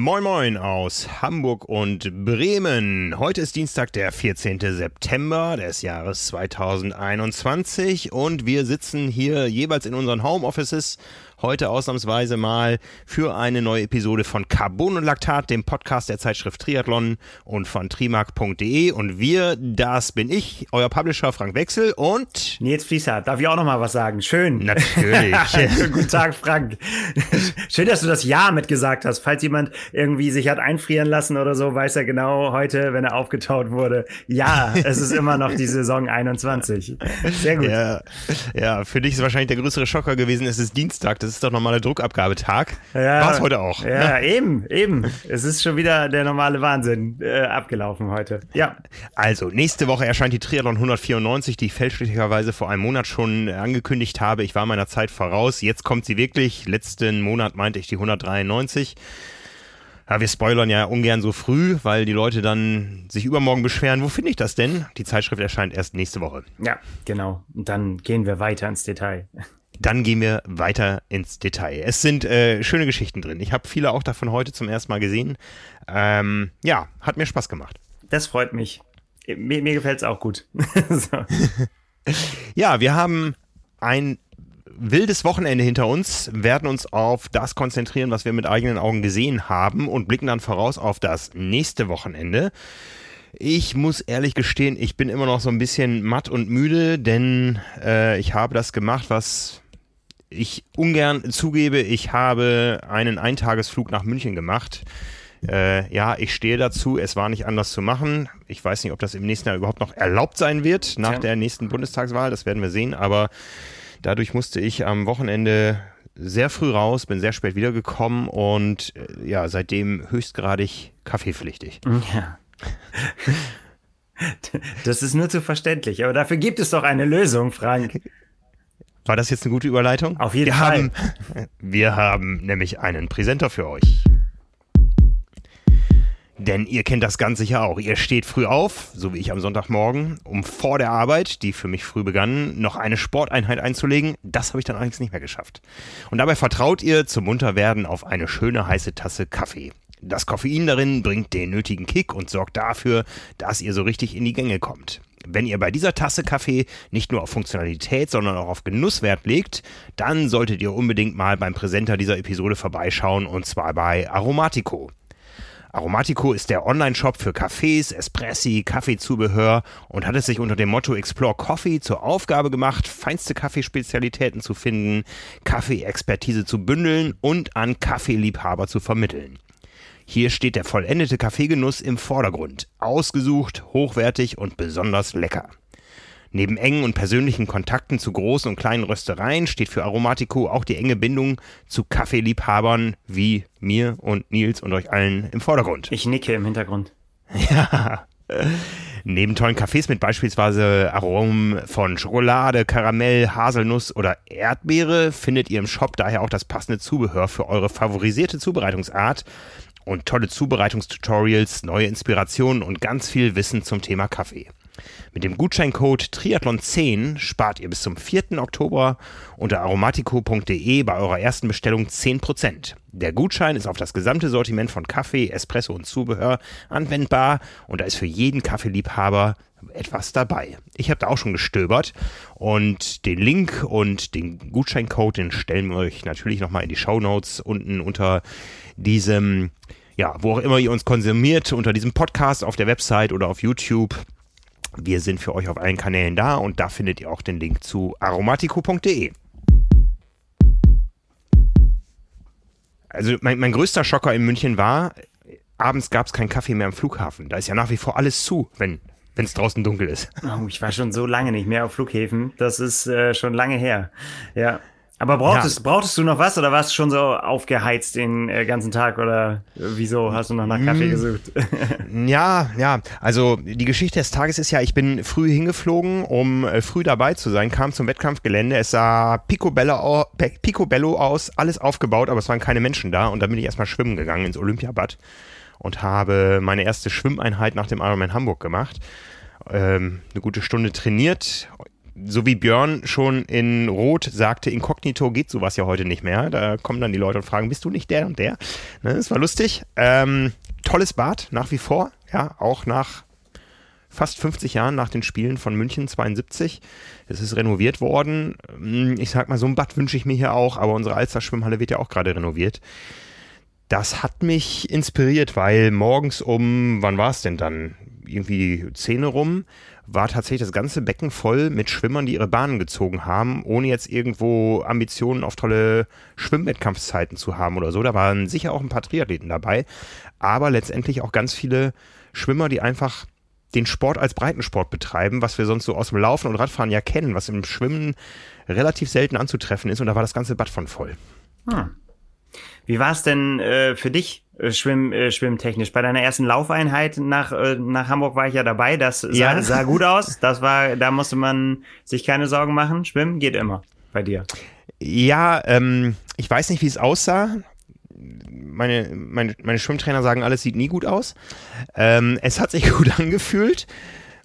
Moin Moin aus Hamburg und Bremen. Heute ist Dienstag, der 14. September des Jahres 2021 und wir sitzen hier jeweils in unseren Homeoffices Heute ausnahmsweise mal für eine neue Episode von Carbon und Laktat, dem Podcast der Zeitschrift Triathlon und von trimark.de. Und wir, das bin ich, euer Publisher Frank Wechsel und Nils Fließer. Darf ich auch noch mal was sagen? Schön. Natürlich. Guten Tag, Frank. Schön, dass du das Ja mitgesagt hast. Falls jemand irgendwie sich hat einfrieren lassen oder so, weiß er genau heute, wenn er aufgetaut wurde. Ja, es ist immer noch die Saison 21. Sehr gut. Ja, ja für dich ist wahrscheinlich der größere Schocker gewesen. Es ist Dienstag. Das ist doch normaler Druckabgabetag. Ja, War es heute auch. Ja, ne? eben, eben. Es ist schon wieder der normale Wahnsinn äh, abgelaufen heute. Ja. Also, nächste Woche erscheint die Triathlon 194, die ich fälschlicherweise vor einem Monat schon angekündigt habe. Ich war meiner Zeit voraus. Jetzt kommt sie wirklich. Letzten Monat meinte ich die 193. Ja, wir spoilern ja ungern so früh, weil die Leute dann sich übermorgen beschweren, wo finde ich das denn? Die Zeitschrift erscheint erst nächste Woche. Ja, genau. Und dann gehen wir weiter ins Detail. Dann gehen wir weiter ins Detail. Es sind äh, schöne Geschichten drin. Ich habe viele auch davon heute zum ersten Mal gesehen. Ähm, ja, hat mir Spaß gemacht. Das freut mich. Mir, mir gefällt es auch gut. ja, wir haben ein wildes Wochenende hinter uns, werden uns auf das konzentrieren, was wir mit eigenen Augen gesehen haben und blicken dann voraus auf das nächste Wochenende. Ich muss ehrlich gestehen, ich bin immer noch so ein bisschen matt und müde, denn äh, ich habe das gemacht, was ich ungern zugebe, ich habe einen Eintagesflug nach München gemacht. Äh, ja, ich stehe dazu, es war nicht anders zu machen. Ich weiß nicht, ob das im nächsten Jahr überhaupt noch erlaubt sein wird, nach ja. der nächsten Bundestagswahl, das werden wir sehen, aber dadurch musste ich am Wochenende sehr früh raus, bin sehr spät wiedergekommen und äh, ja, seitdem höchstgradig kaffeepflichtig. Ja. Das ist nur zu verständlich, aber dafür gibt es doch eine Lösung, Frank. War das jetzt eine gute Überleitung? Auf jeden wir Fall. Haben, wir haben nämlich einen Präsenter für euch. Denn ihr kennt das ganz sicher auch. Ihr steht früh auf, so wie ich am Sonntagmorgen, um vor der Arbeit, die für mich früh begann, noch eine Sporteinheit einzulegen. Das habe ich dann allerdings nicht mehr geschafft. Und dabei vertraut ihr zum Munterwerden auf eine schöne heiße Tasse Kaffee. Das Koffein darin bringt den nötigen Kick und sorgt dafür, dass ihr so richtig in die Gänge kommt. Wenn ihr bei dieser Tasse Kaffee nicht nur auf Funktionalität, sondern auch auf Genuss Wert legt, dann solltet ihr unbedingt mal beim Präsenter dieser Episode vorbeischauen und zwar bei Aromatico. Aromatico ist der Online-Shop für Cafés, Espressi, Kaffeezubehör und hat es sich unter dem Motto Explore Coffee zur Aufgabe gemacht, feinste Kaffeespezialitäten zu finden, Kaffeeexpertise zu bündeln und an Kaffeeliebhaber zu vermitteln. Hier steht der vollendete Kaffeegenuss im Vordergrund. Ausgesucht, hochwertig und besonders lecker. Neben engen und persönlichen Kontakten zu großen und kleinen Röstereien steht für Aromatico auch die enge Bindung zu Kaffeeliebhabern wie mir und Nils und euch allen im Vordergrund. Ich nicke im Hintergrund. Ja. Neben tollen Kaffees mit beispielsweise Aromen von Schokolade, Karamell, Haselnuss oder Erdbeere findet ihr im Shop daher auch das passende Zubehör für eure favorisierte Zubereitungsart und tolle Zubereitungstutorials, neue Inspirationen und ganz viel Wissen zum Thema Kaffee. Mit dem Gutscheincode Triathlon10 spart ihr bis zum 4. Oktober unter aromatico.de bei eurer ersten Bestellung 10%. Der Gutschein ist auf das gesamte Sortiment von Kaffee, Espresso und Zubehör anwendbar und da ist für jeden Kaffeeliebhaber etwas dabei. Ich habe da auch schon gestöbert und den Link und den Gutscheincode, den stellen wir euch natürlich nochmal in die Show Notes unten unter diesem ja, wo auch immer ihr uns konsumiert, unter diesem Podcast auf der Website oder auf YouTube. Wir sind für euch auf allen Kanälen da und da findet ihr auch den Link zu aromatico.de. Also mein, mein größter Schocker in München war, abends gab es keinen Kaffee mehr am Flughafen. Da ist ja nach wie vor alles zu, wenn wenn es draußen dunkel ist. Oh, ich war schon so lange nicht mehr auf Flughäfen. Das ist äh, schon lange her. Ja. Aber brauchtest, ja. brauchtest du noch was oder warst du schon so aufgeheizt den äh, ganzen Tag oder wieso hast du noch nach Kaffee mm. gesucht? ja, ja. Also die Geschichte des Tages ist ja, ich bin früh hingeflogen, um äh, früh dabei zu sein, kam zum Wettkampfgelände. Es sah picobello, picobello aus, alles aufgebaut, aber es waren keine Menschen da. Und dann bin ich erstmal schwimmen gegangen ins Olympiabad und habe meine erste Schwimmeinheit nach dem Ironman Hamburg gemacht. Ähm, eine gute Stunde trainiert so wie Björn schon in Rot sagte, inkognito geht sowas ja heute nicht mehr. Da kommen dann die Leute und fragen, bist du nicht der und der? Ne, das war lustig. Ähm, tolles Bad, nach wie vor. Ja, auch nach fast 50 Jahren nach den Spielen von München 72. Es ist renoviert worden. Hm, ich sag mal, so ein Bad wünsche ich mir hier auch, aber unsere Alster-Schwimmhalle wird ja auch gerade renoviert. Das hat mich inspiriert, weil morgens um, wann war es denn dann? Irgendwie Zähne rum, war tatsächlich das ganze Becken voll mit Schwimmern, die ihre Bahnen gezogen haben, ohne jetzt irgendwo Ambitionen auf tolle Schwimmwettkampfzeiten zu haben oder so. Da waren sicher auch ein paar Triathleten dabei, aber letztendlich auch ganz viele Schwimmer, die einfach den Sport als Breitensport betreiben, was wir sonst so aus dem Laufen und Radfahren ja kennen, was im Schwimmen relativ selten anzutreffen ist. Und da war das ganze Bad von voll. Hm. Wie war es denn äh, für dich schwimm, äh, schwimmtechnisch? Bei deiner ersten Laufeinheit nach, äh, nach Hamburg war ich ja dabei. Das sah, ja. sah gut aus. Das war, da musste man sich keine Sorgen machen. Schwimmen geht immer bei dir. Ja, ähm, ich weiß nicht, wie es aussah meine, meine, meine Schwimmtrainer sagen, alles sieht nie gut aus. Ähm, es hat sich gut angefühlt.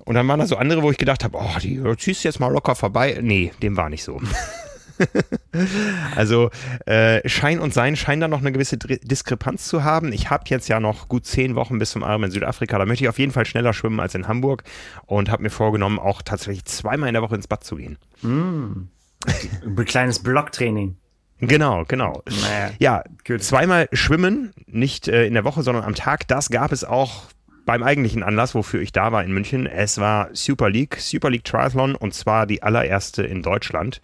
Und dann waren da so andere, wo ich gedacht habe, oh, die ziehst jetzt mal locker vorbei. Nee, dem war nicht so. also äh, Schein und Sein scheinen da noch eine gewisse Diskrepanz zu haben. Ich habe jetzt ja noch gut zehn Wochen bis zum Arm in Südafrika. Da möchte ich auf jeden Fall schneller schwimmen als in Hamburg und habe mir vorgenommen, auch tatsächlich zweimal in der Woche ins Bad zu gehen. Mm. Ein kleines Blocktraining. Genau, genau. Naja, ja, gut. zweimal schwimmen, nicht äh, in der Woche, sondern am Tag. Das gab es auch beim eigentlichen Anlass, wofür ich da war in München. Es war Super League, Super League Triathlon und zwar die allererste in Deutschland.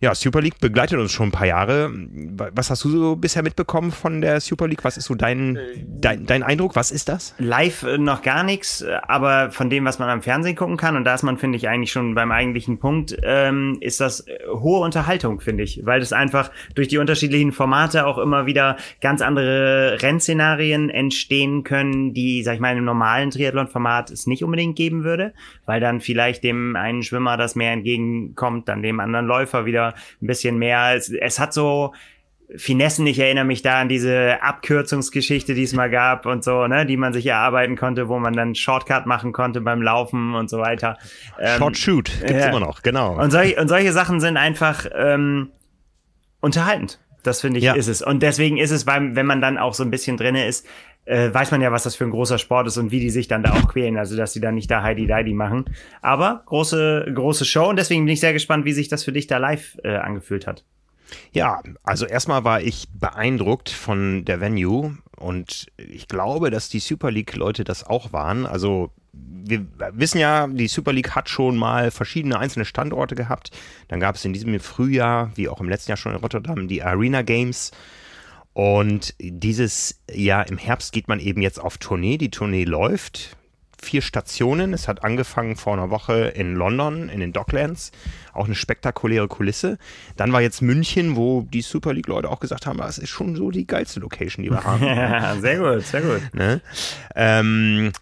Ja, Super League begleitet uns schon ein paar Jahre. Was hast du so bisher mitbekommen von der Super League? Was ist so dein, dein, dein Eindruck? Was ist das? Live äh, noch gar nichts, aber von dem, was man am Fernsehen gucken kann, und da ist man, finde ich, eigentlich schon beim eigentlichen Punkt, ähm, ist das äh, hohe Unterhaltung, finde ich, weil das einfach durch die unterschiedlichen Formate auch immer wieder ganz andere Rennszenarien entstehen können, die, sag ich mal, im normalen Triathlon-Format es nicht unbedingt geben würde, weil dann vielleicht dem einen Schwimmer das mehr entgegenkommt, dann dem anderen Läufer wieder ein bisschen mehr. Es, es hat so Finessen, ich erinnere mich da an diese Abkürzungsgeschichte, die es mal gab und so, ne, die man sich erarbeiten konnte, wo man dann Shortcut machen konnte beim Laufen und so weiter. Ähm, Short Shoot gibt's ja. immer noch, genau. Und, solch, und solche Sachen sind einfach ähm, unterhaltend. Das finde ich ja. ist es. Und deswegen ist es, weil, wenn man dann auch so ein bisschen drinne ist, äh, weiß man ja, was das für ein großer Sport ist und wie die sich dann da auch quälen. Also, dass sie dann nicht da Heidi Deidi machen. Aber große, große Show und deswegen bin ich sehr gespannt, wie sich das für dich da live äh, angefühlt hat. Ja, also erstmal war ich beeindruckt von der Venue und ich glaube, dass die Super League-Leute das auch waren. Also wir wissen ja, die Super League hat schon mal verschiedene einzelne Standorte gehabt. Dann gab es in diesem Frühjahr, wie auch im letzten Jahr schon in Rotterdam, die Arena Games. Und dieses Jahr im Herbst geht man eben jetzt auf Tournee. Die Tournee läuft. Vier Stationen. Es hat angefangen vor einer Woche in London, in den Docklands. Auch eine spektakuläre Kulisse. Dann war jetzt München, wo die Super League-Leute auch gesagt haben, das ist schon so die geilste Location, die wir haben. Ja, sehr gut, sehr gut. Ne? Ähm,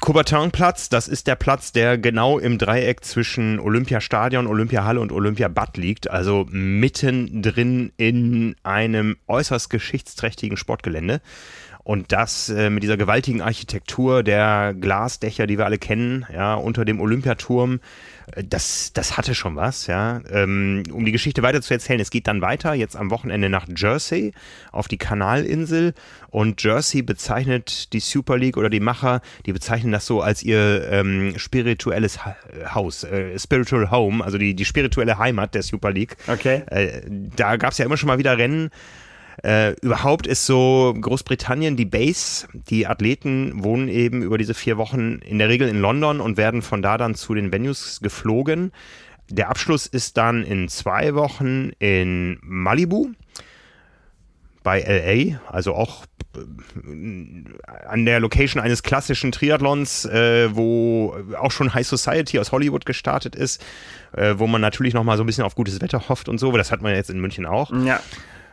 Coubertin-Platz, das ist der Platz, der genau im Dreieck zwischen Olympiastadion, Olympiahalle und Olympiabad liegt, also mittendrin in einem äußerst geschichtsträchtigen Sportgelände. Und das äh, mit dieser gewaltigen Architektur der Glasdächer, die wir alle kennen, ja, unter dem Olympiaturm, das, das hatte schon was, ja. Ähm, um die Geschichte weiter zu erzählen, es geht dann weiter, jetzt am Wochenende nach Jersey, auf die Kanalinsel. Und Jersey bezeichnet die Super League oder die Macher, die bezeichnen das so als ihr ähm, spirituelles Haus, äh, Spiritual Home, also die, die spirituelle Heimat der Super League. Okay. Äh, da gab es ja immer schon mal wieder Rennen äh, überhaupt ist so Großbritannien die Base. Die Athleten wohnen eben über diese vier Wochen in der Regel in London und werden von da dann zu den Venues geflogen. Der Abschluss ist dann in zwei Wochen in Malibu bei LA, also auch äh, an der Location eines klassischen Triathlons, äh, wo auch schon High Society aus Hollywood gestartet ist, äh, wo man natürlich noch mal so ein bisschen auf gutes Wetter hofft und so, das hat man jetzt in München auch. Ja.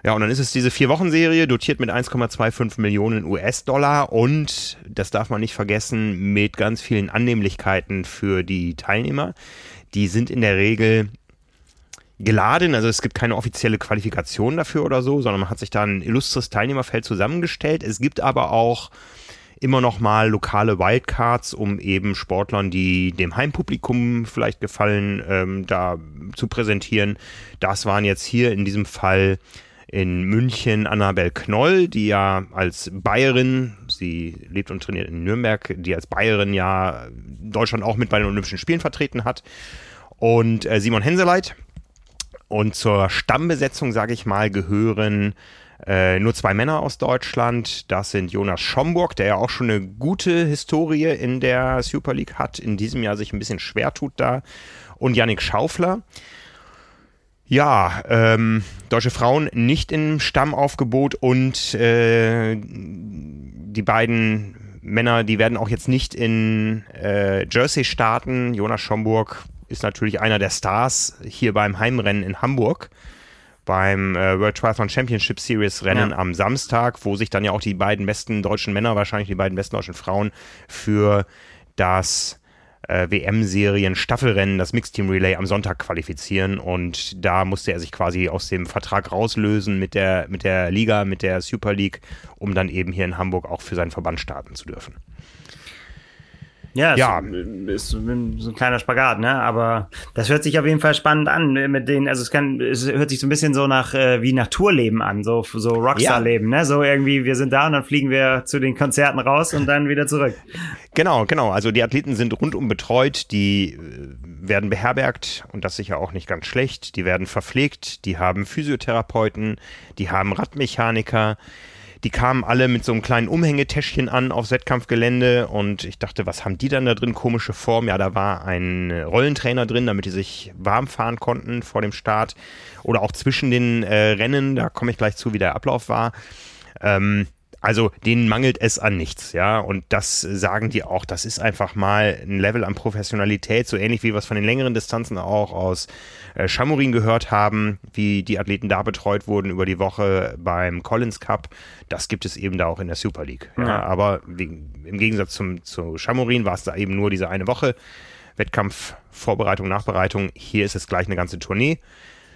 Ja, und dann ist es diese Vier-Wochen-Serie, dotiert mit 1,25 Millionen US-Dollar und, das darf man nicht vergessen, mit ganz vielen Annehmlichkeiten für die Teilnehmer. Die sind in der Regel geladen, also es gibt keine offizielle Qualifikation dafür oder so, sondern man hat sich da ein illustres Teilnehmerfeld zusammengestellt. Es gibt aber auch immer noch mal lokale Wildcards, um eben Sportlern, die dem Heimpublikum vielleicht gefallen, ähm, da zu präsentieren. Das waren jetzt hier in diesem Fall in München Annabel Knoll, die ja als Bayerin, sie lebt und trainiert in Nürnberg, die als Bayerin ja Deutschland auch mit bei den Olympischen Spielen vertreten hat. Und äh, Simon Henseleit. Und zur Stammbesetzung, sage ich mal, gehören äh, nur zwei Männer aus Deutschland. Das sind Jonas Schomburg, der ja auch schon eine gute Historie in der Super League hat, in diesem Jahr sich ein bisschen schwer tut da. Und Yannick Schaufler. Ja, ähm, deutsche Frauen nicht im Stammaufgebot und äh, die beiden Männer, die werden auch jetzt nicht in äh, Jersey starten. Jonas Schomburg ist natürlich einer der Stars hier beim Heimrennen in Hamburg beim äh, World Triathlon Championship Series Rennen ja. am Samstag, wo sich dann ja auch die beiden besten deutschen Männer, wahrscheinlich die beiden besten deutschen Frauen für das äh, WM-Serien Staffelrennen, das Mixed Team Relay am Sonntag qualifizieren und da musste er sich quasi aus dem Vertrag rauslösen mit der, mit der Liga, mit der Super League, um dann eben hier in Hamburg auch für seinen Verband starten zu dürfen. Ja, ja. Ist, ist, so ein kleiner Spagat, ne? Aber das hört sich auf jeden Fall spannend an mit denen. Also es kann, es hört sich so ein bisschen so nach äh, wie nach Tourleben an, so so Rockstar-Leben, ja. ne? So irgendwie, wir sind da und dann fliegen wir zu den Konzerten raus und dann wieder zurück. Genau, genau. Also die Athleten sind rundum betreut, die äh, werden beherbergt und das sicher auch nicht ganz schlecht. Die werden verpflegt, die haben Physiotherapeuten, die haben Radmechaniker die kamen alle mit so einem kleinen Umhängetäschchen an aufs Wettkampfgelände und ich dachte, was haben die dann da drin? Komische Form. Ja, da war ein Rollentrainer drin, damit die sich warm fahren konnten vor dem Start oder auch zwischen den äh, Rennen. Da komme ich gleich zu, wie der Ablauf war. Ähm, also denen mangelt es an nichts, ja. Und das sagen die auch. Das ist einfach mal ein Level an Professionalität, so ähnlich wie wir es von den längeren Distanzen auch aus äh, Chamorin gehört haben, wie die Athleten da betreut wurden über die Woche beim Collins Cup. Das gibt es eben da auch in der Super League. Ja. ja aber wie, im Gegensatz zum, zu Chamorin war es da eben nur diese eine Woche. Wettkampf, Vorbereitung, Nachbereitung. Hier ist es gleich eine ganze Tournee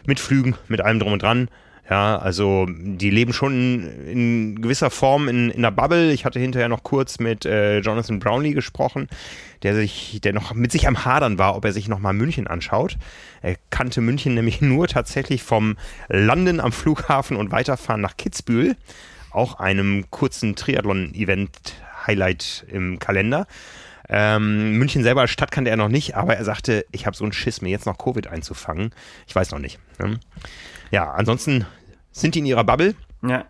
mit Flügen, mit allem drum und dran. Ja, also die leben schon in gewisser Form in, in der Bubble. Ich hatte hinterher noch kurz mit äh, Jonathan Brownlee gesprochen, der sich, der noch mit sich am Hadern war, ob er sich nochmal München anschaut. Er kannte München nämlich nur tatsächlich vom Landen am Flughafen und weiterfahren nach Kitzbühel, auch einem kurzen Triathlon-Event-Highlight im Kalender. Ähm, München selber als Stadt kannte er noch nicht, aber er sagte, ich habe so einen Schiss, mir jetzt noch Covid einzufangen. Ich weiß noch nicht. Ne? Ja, ansonsten sind die in ihrer Bubble. Ja.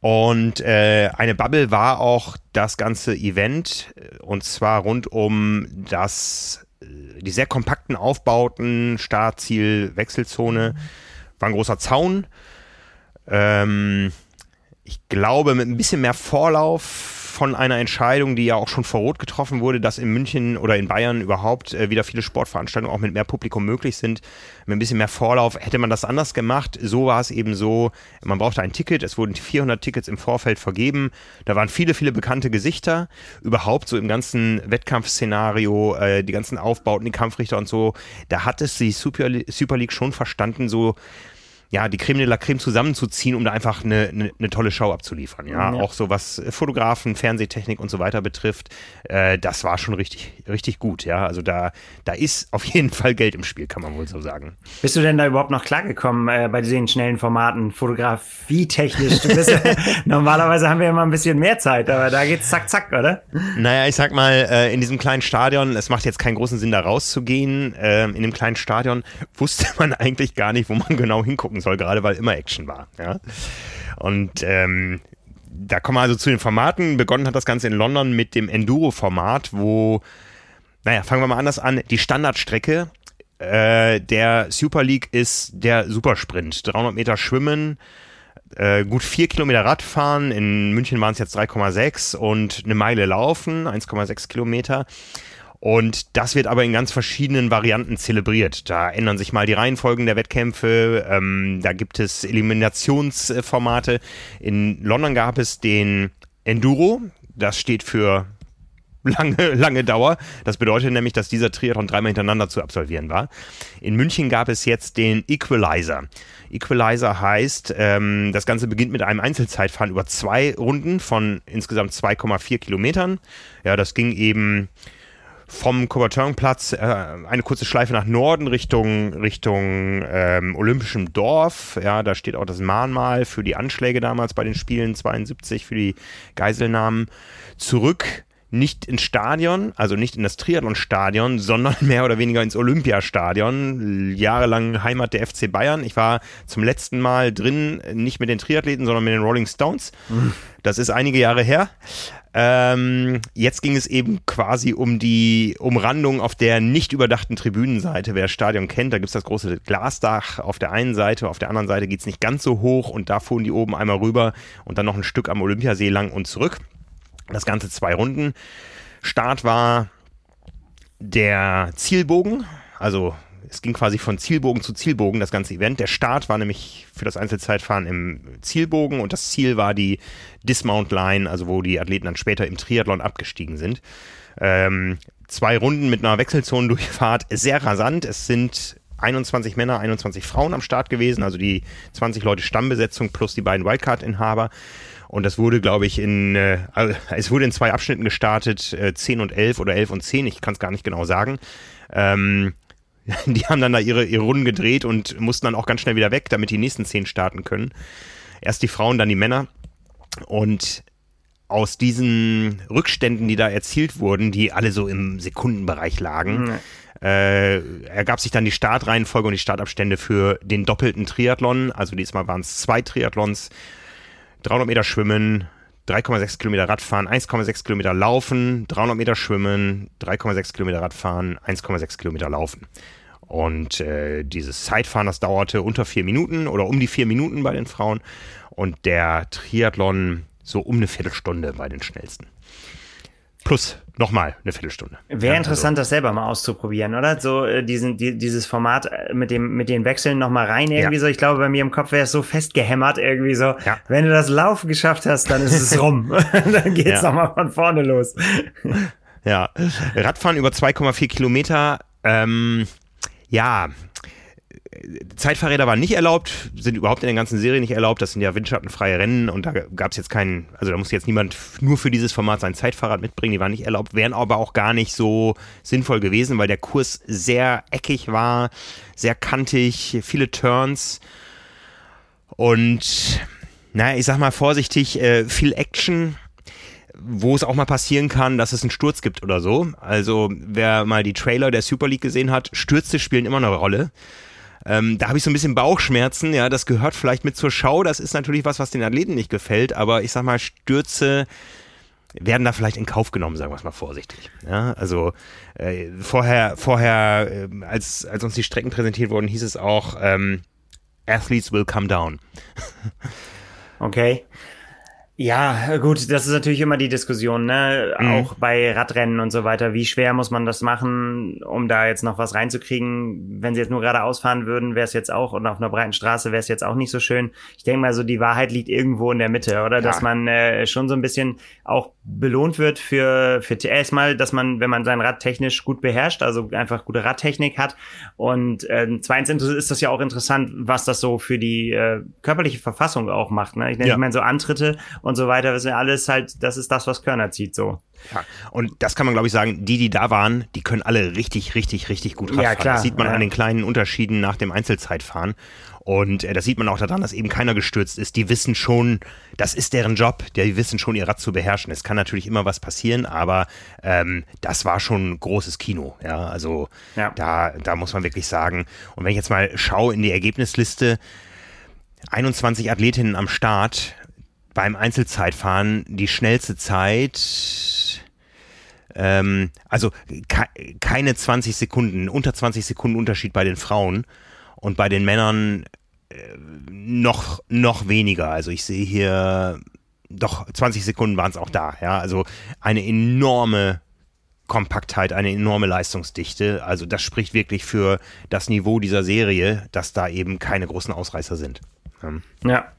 Und äh, eine Bubble war auch das ganze Event, und zwar rund um das, äh, die sehr kompakten Aufbauten, Start, Ziel, Wechselzone, war ein großer Zaun. Ähm, ich glaube, mit ein bisschen mehr Vorlauf von einer Entscheidung, die ja auch schon vor Rot getroffen wurde, dass in München oder in Bayern überhaupt äh, wieder viele Sportveranstaltungen auch mit mehr Publikum möglich sind. Mit ein bisschen mehr Vorlauf hätte man das anders gemacht. So war es eben so, man brauchte ein Ticket, es wurden 400 Tickets im Vorfeld vergeben. Da waren viele, viele bekannte Gesichter. Überhaupt so im ganzen Wettkampfszenario, äh, die ganzen Aufbauten, die Kampfrichter und so. Da hat es die Super, Super League schon verstanden, so ja, die Creme de la Creme zusammenzuziehen, um da einfach eine, eine, eine tolle Show abzuliefern. Ja? ja? auch so was Fotografen, Fernsehtechnik und so weiter betrifft, äh, das war schon richtig, richtig gut. Ja, also da, da ist auf jeden Fall Geld im Spiel, kann man wohl so sagen. Bist du denn da überhaupt noch klargekommen äh, bei diesen schnellen Formaten, fotografietechnisch? Du bist, normalerweise haben wir immer ein bisschen mehr Zeit, aber da geht's zack, zack, oder? Naja, ich sag mal, äh, in diesem kleinen Stadion, es macht jetzt keinen großen Sinn, da rauszugehen. Äh, in dem kleinen Stadion wusste man eigentlich gar nicht, wo man genau hingucken gucken soll, gerade weil immer Action war. Ja? Und ähm, da kommen wir also zu den Formaten. Begonnen hat das Ganze in London mit dem Enduro-Format, wo, naja, fangen wir mal anders an. Die Standardstrecke äh, der Super League ist der Supersprint. 300 Meter Schwimmen, äh, gut vier Kilometer Radfahren. In München waren es jetzt 3,6 und eine Meile Laufen, 1,6 Kilometer. Und das wird aber in ganz verschiedenen Varianten zelebriert. Da ändern sich mal die Reihenfolgen der Wettkämpfe. Ähm, da gibt es Eliminationsformate. In London gab es den Enduro. Das steht für lange, lange Dauer. Das bedeutet nämlich, dass dieser Triathlon dreimal hintereinander zu absolvieren war. In München gab es jetzt den Equalizer. Equalizer heißt, ähm, das Ganze beginnt mit einem Einzelzeitfahren über zwei Runden von insgesamt 2,4 Kilometern. Ja, das ging eben vom Coubertin-Platz äh, eine kurze Schleife nach Norden Richtung, Richtung ähm, Olympischem Dorf. Ja, da steht auch das Mahnmal für die Anschläge damals bei den Spielen 72, für die Geiselnahmen. Zurück nicht ins Stadion, also nicht in das Triathlon-Stadion, sondern mehr oder weniger ins Olympiastadion. Jahrelang Heimat der FC Bayern. Ich war zum letzten Mal drin, nicht mit den Triathleten, sondern mit den Rolling Stones. Das ist einige Jahre her. Ähm, jetzt ging es eben quasi um die Umrandung auf der nicht überdachten Tribünenseite. Wer das Stadion kennt, da gibt es das große Glasdach auf der einen Seite, auf der anderen Seite geht es nicht ganz so hoch und da fuhren die oben einmal rüber und dann noch ein Stück am Olympiasee lang und zurück. Das Ganze zwei Runden. Start war der Zielbogen, also es ging quasi von Zielbogen zu Zielbogen, das ganze Event. Der Start war nämlich für das Einzelzeitfahren im Zielbogen und das Ziel war die Dismount Line, also wo die Athleten dann später im Triathlon abgestiegen sind. Ähm, zwei Runden mit einer Wechselzonendurchfahrt, sehr rasant. Es sind 21 Männer, 21 Frauen am Start gewesen, also die 20 Leute Stammbesetzung plus die beiden Wildcard-Inhaber. Und das wurde, glaube ich, in, äh, es wurde in zwei Abschnitten gestartet, äh, 10 und 11 oder 11 und 10, ich kann es gar nicht genau sagen. Ähm, die haben dann da ihre, ihre Runden gedreht und mussten dann auch ganz schnell wieder weg, damit die nächsten 10 starten können. Erst die Frauen, dann die Männer. Und aus diesen Rückständen, die da erzielt wurden, die alle so im Sekundenbereich lagen, mhm. äh, ergab sich dann die Startreihenfolge und die Startabstände für den doppelten Triathlon. Also diesmal waren es zwei Triathlons 300 Meter schwimmen, 3,6 Kilometer Radfahren, 1,6 Kilometer laufen, 300 Meter schwimmen, 3,6 Kilometer Radfahren, 1,6 Kilometer laufen. Und äh, dieses Zeitfahren, das dauerte unter vier Minuten oder um die vier Minuten bei den Frauen und der Triathlon so um eine Viertelstunde bei den schnellsten plus nochmal eine Viertelstunde. Wäre ja, interessant, also. das selber mal auszuprobieren, oder? So äh, diesen, die, dieses Format äh, mit dem mit den Wechseln nochmal rein irgendwie ja. so. Ich glaube, bei mir im Kopf wäre es so festgehämmert irgendwie so. Ja. Wenn du das Laufen geschafft hast, dann ist es rum. dann geht's ja. nochmal von vorne los. ja, Radfahren über 2,4 Kilometer. Ähm, ja, Zeitfahrräder waren nicht erlaubt, sind überhaupt in der ganzen Serie nicht erlaubt. Das sind ja windschattenfreie Rennen und da gab es jetzt keinen, also da musste jetzt niemand nur für dieses Format sein Zeitfahrrad mitbringen. Die waren nicht erlaubt, wären aber auch gar nicht so sinnvoll gewesen, weil der Kurs sehr eckig war, sehr kantig, viele Turns und, naja, ich sag mal vorsichtig, äh, viel Action wo es auch mal passieren kann, dass es einen Sturz gibt oder so. Also wer mal die Trailer der Super League gesehen hat, Stürze spielen immer eine Rolle. Ähm, da habe ich so ein bisschen Bauchschmerzen, ja, das gehört vielleicht mit zur Schau. Das ist natürlich was, was den Athleten nicht gefällt, aber ich sag mal, Stürze werden da vielleicht in Kauf genommen, sagen wir es mal vorsichtig. Ja, also äh, vorher, vorher, äh, als, als uns die Strecken präsentiert wurden, hieß es auch, ähm, Athletes will come down. okay. Ja, gut, das ist natürlich immer die Diskussion, ne? Mhm. Auch bei Radrennen und so weiter. Wie schwer muss man das machen, um da jetzt noch was reinzukriegen? Wenn sie jetzt nur geradeaus fahren würden, wäre es jetzt auch, und auf einer breiten Straße wäre es jetzt auch nicht so schön. Ich denke mal so, die Wahrheit liegt irgendwo in der Mitte, oder? Ja. Dass man äh, schon so ein bisschen auch belohnt wird für, für erstmal, dass man, wenn man sein Rad technisch gut beherrscht, also einfach gute Radtechnik hat. Und äh, zweitens ist das ja auch interessant, was das so für die äh, körperliche Verfassung auch macht. Ne? Ich, ja. ich meine, so Antritte und so weiter, das ist alles halt, das ist das, was Körner zieht so. Ja, und das kann man, glaube ich, sagen, die, die da waren, die können alle richtig, richtig, richtig gut Radfahren. Ja, klar. Das sieht man ja. an den kleinen Unterschieden nach dem Einzelzeitfahren. Und äh, das sieht man auch daran, dass eben keiner gestürzt ist. Die wissen schon, das ist deren Job, die wissen schon, ihr Rad zu beherrschen. Es kann natürlich immer was passieren, aber ähm, das war schon großes Kino. Ja, also ja. Da, da muss man wirklich sagen. Und wenn ich jetzt mal schaue in die Ergebnisliste, 21 Athletinnen am Start, beim Einzelzeitfahren die schnellste Zeit, ähm, also ke keine 20 Sekunden, unter 20 Sekunden Unterschied bei den Frauen und bei den Männern äh, noch, noch weniger. Also ich sehe hier doch 20 Sekunden waren es auch da. Ja, also eine enorme Kompaktheit, eine enorme Leistungsdichte. Also das spricht wirklich für das Niveau dieser Serie, dass da eben keine großen Ausreißer sind. Ja.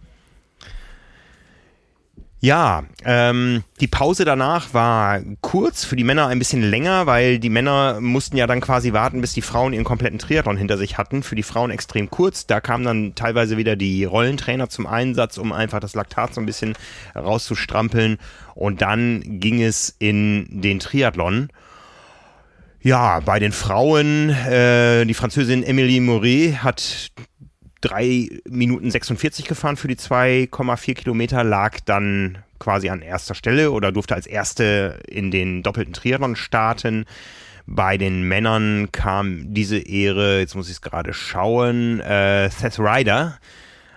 Ja, ähm, die Pause danach war kurz, für die Männer ein bisschen länger, weil die Männer mussten ja dann quasi warten, bis die Frauen ihren kompletten Triathlon hinter sich hatten. Für die Frauen extrem kurz. Da kamen dann teilweise wieder die Rollentrainer zum Einsatz, um einfach das Laktat so ein bisschen rauszustrampeln. Und dann ging es in den Triathlon. Ja, bei den Frauen, äh, die Französin Emilie Mouret hat 3 Minuten 46 gefahren für die 2,4 Kilometer, lag dann quasi an erster Stelle oder durfte als erste in den doppelten Triathlon starten. Bei den Männern kam diese Ehre, jetzt muss ich es gerade schauen, äh, Seth Ryder,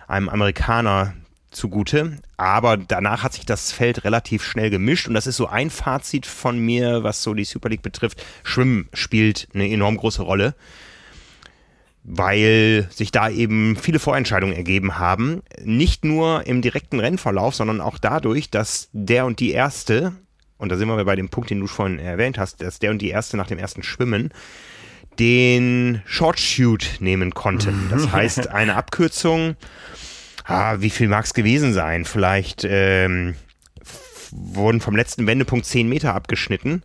einem Amerikaner, zugute. Aber danach hat sich das Feld relativ schnell gemischt und das ist so ein Fazit von mir, was so die Super League betrifft. Schwimmen spielt eine enorm große Rolle weil sich da eben viele Vorentscheidungen ergeben haben. Nicht nur im direkten Rennverlauf, sondern auch dadurch, dass der und die Erste, und da sind wir bei dem Punkt, den du vorhin erwähnt hast, dass der und die Erste nach dem ersten Schwimmen den Short Shoot nehmen konnten. Das heißt, eine Abkürzung, ah, wie viel mag es gewesen sein? Vielleicht ähm, wurden vom letzten Wendepunkt 10 Meter abgeschnitten.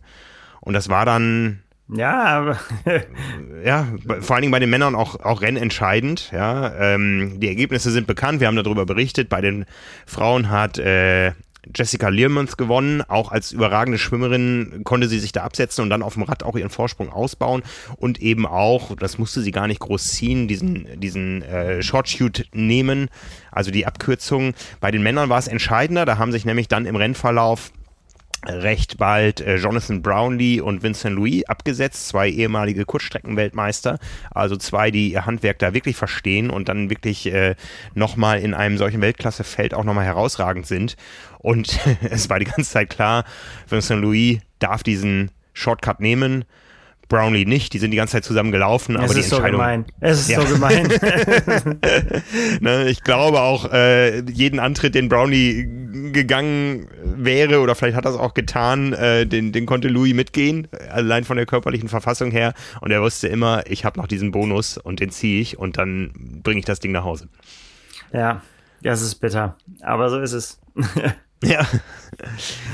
Und das war dann ja, aber ja, vor allen Dingen bei den Männern auch, auch rennentscheidend. Ja, ähm, die Ergebnisse sind bekannt, wir haben darüber berichtet. Bei den Frauen hat äh, Jessica Learmonth gewonnen. Auch als überragende Schwimmerin konnte sie sich da absetzen und dann auf dem Rad auch ihren Vorsprung ausbauen und eben auch, das musste sie gar nicht groß ziehen, diesen, diesen äh, Short Shoot nehmen, also die Abkürzung. Bei den Männern war es entscheidender, da haben sich nämlich dann im Rennverlauf recht bald äh, Jonathan Brownlee und Vincent Louis abgesetzt, zwei ehemalige Kurzstreckenweltmeister, also zwei, die ihr Handwerk da wirklich verstehen und dann wirklich äh, nochmal in einem solchen Weltklassefeld auch nochmal herausragend sind. Und es war die ganze Zeit klar, Vincent Louis darf diesen Shortcut nehmen. Brownlee nicht, die sind die ganze Zeit zusammen gelaufen, es aber die Entscheidung. So gemein. Es ist ja. so gemein. ne, ich glaube auch, äh, jeden Antritt, den Brownlee gegangen wäre, oder vielleicht hat er es auch getan, äh, den, den konnte Louis mitgehen, allein von der körperlichen Verfassung her. Und er wusste immer, ich habe noch diesen Bonus und den ziehe ich und dann bringe ich das Ding nach Hause. Ja, das ist bitter. Aber so ist es. ja.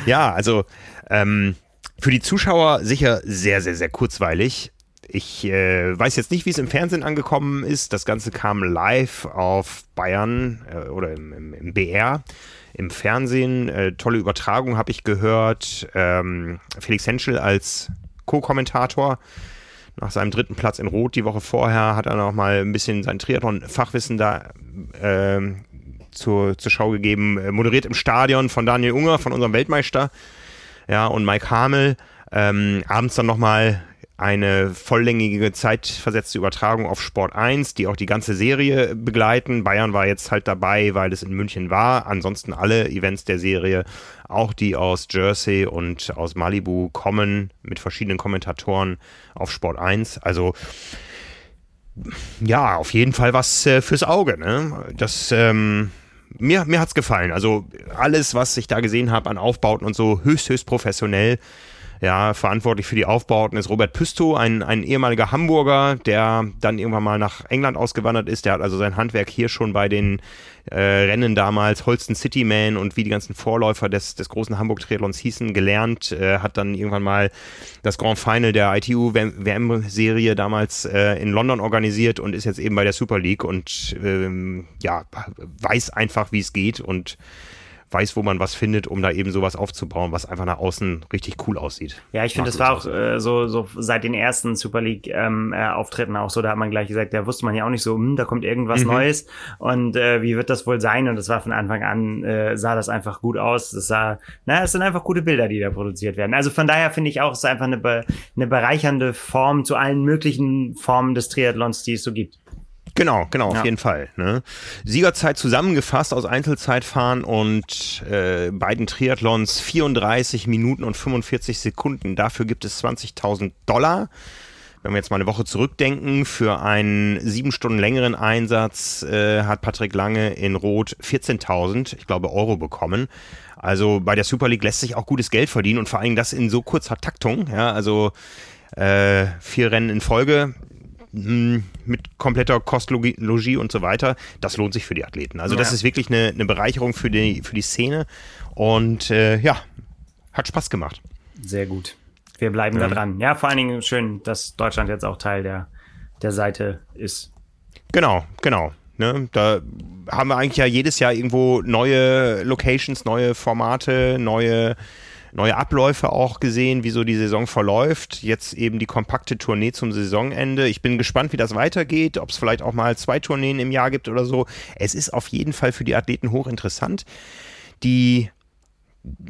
Ja, also ähm, für die Zuschauer sicher sehr, sehr, sehr kurzweilig. Ich äh, weiß jetzt nicht, wie es im Fernsehen angekommen ist. Das Ganze kam live auf Bayern äh, oder im, im, im, BR, im Fernsehen. Äh, tolle Übertragung habe ich gehört. Ähm, Felix Henschel als Co-Kommentator. Nach seinem dritten Platz in Rot die Woche vorher hat er noch mal ein bisschen sein Triathlon-Fachwissen da ähm, zur, zur Schau gegeben. Äh, moderiert im Stadion von Daniel Unger, von unserem Weltmeister ja, und Mike Hamel. Ähm, abends dann nochmal eine volllängige zeitversetzte Übertragung auf Sport 1, die auch die ganze Serie begleiten. Bayern war jetzt halt dabei, weil es in München war. Ansonsten alle Events der Serie, auch die aus Jersey und aus Malibu, kommen mit verschiedenen Kommentatoren auf Sport 1. Also ja, auf jeden Fall was äh, fürs Auge. Ne? Das ähm, mir, mir es gefallen. Also alles, was ich da gesehen habe an Aufbauten und so, höchst, höchst professionell. Ja, verantwortlich für die Aufbauten ist Robert Püstow, ein, ein ehemaliger Hamburger, der dann irgendwann mal nach England ausgewandert ist. Der hat also sein Handwerk hier schon bei den äh, Rennen damals, Holsten City Man und wie die ganzen Vorläufer des, des großen Hamburg-Triathlons hießen, gelernt. Äh, hat dann irgendwann mal das Grand Final der ITU-WM-Serie damals äh, in London organisiert und ist jetzt eben bei der Super League und ähm, ja, weiß einfach, wie es geht und weiß, wo man was findet, um da eben sowas aufzubauen, was einfach nach außen richtig cool aussieht. Ja, ich finde, das war auch äh, so, so seit den ersten Super League-Auftritten ähm, äh, auch so, da hat man gleich gesagt, da wusste man ja auch nicht so, hm, da kommt irgendwas mhm. Neues und äh, wie wird das wohl sein? Und das war von Anfang an, äh, sah das einfach gut aus. Das sah, naja, es sind einfach gute Bilder, die da produziert werden. Also von daher finde ich auch, es ist einfach eine, be eine bereichernde Form zu allen möglichen Formen des Triathlons, die es so gibt. Genau, genau, auf ja. jeden Fall. Ne? Siegerzeit zusammengefasst aus Einzelzeitfahren und äh, beiden Triathlons 34 Minuten und 45 Sekunden. Dafür gibt es 20.000 Dollar. Wenn wir jetzt mal eine Woche zurückdenken, für einen sieben Stunden längeren Einsatz äh, hat Patrick Lange in Rot 14.000, ich glaube, Euro bekommen. Also bei der Super League lässt sich auch gutes Geld verdienen und vor allem das in so kurzer Taktung. Ja, also äh, vier Rennen in Folge mit kompletter Kostlogie und so weiter, das lohnt sich für die Athleten. Also das ist wirklich eine, eine, Bereicherung für die, für die Szene und äh, ja, hat Spaß gemacht. Sehr gut. Wir bleiben ja. da dran. Ja, vor allen Dingen schön, dass Deutschland jetzt auch Teil der, der Seite ist. Genau, genau. Ne, da haben wir eigentlich ja jedes Jahr irgendwo neue Locations, neue Formate, neue neue Abläufe auch gesehen, wie so die Saison verläuft. Jetzt eben die kompakte Tournee zum Saisonende. Ich bin gespannt, wie das weitergeht, ob es vielleicht auch mal zwei Tourneen im Jahr gibt oder so. Es ist auf jeden Fall für die Athleten hochinteressant. Die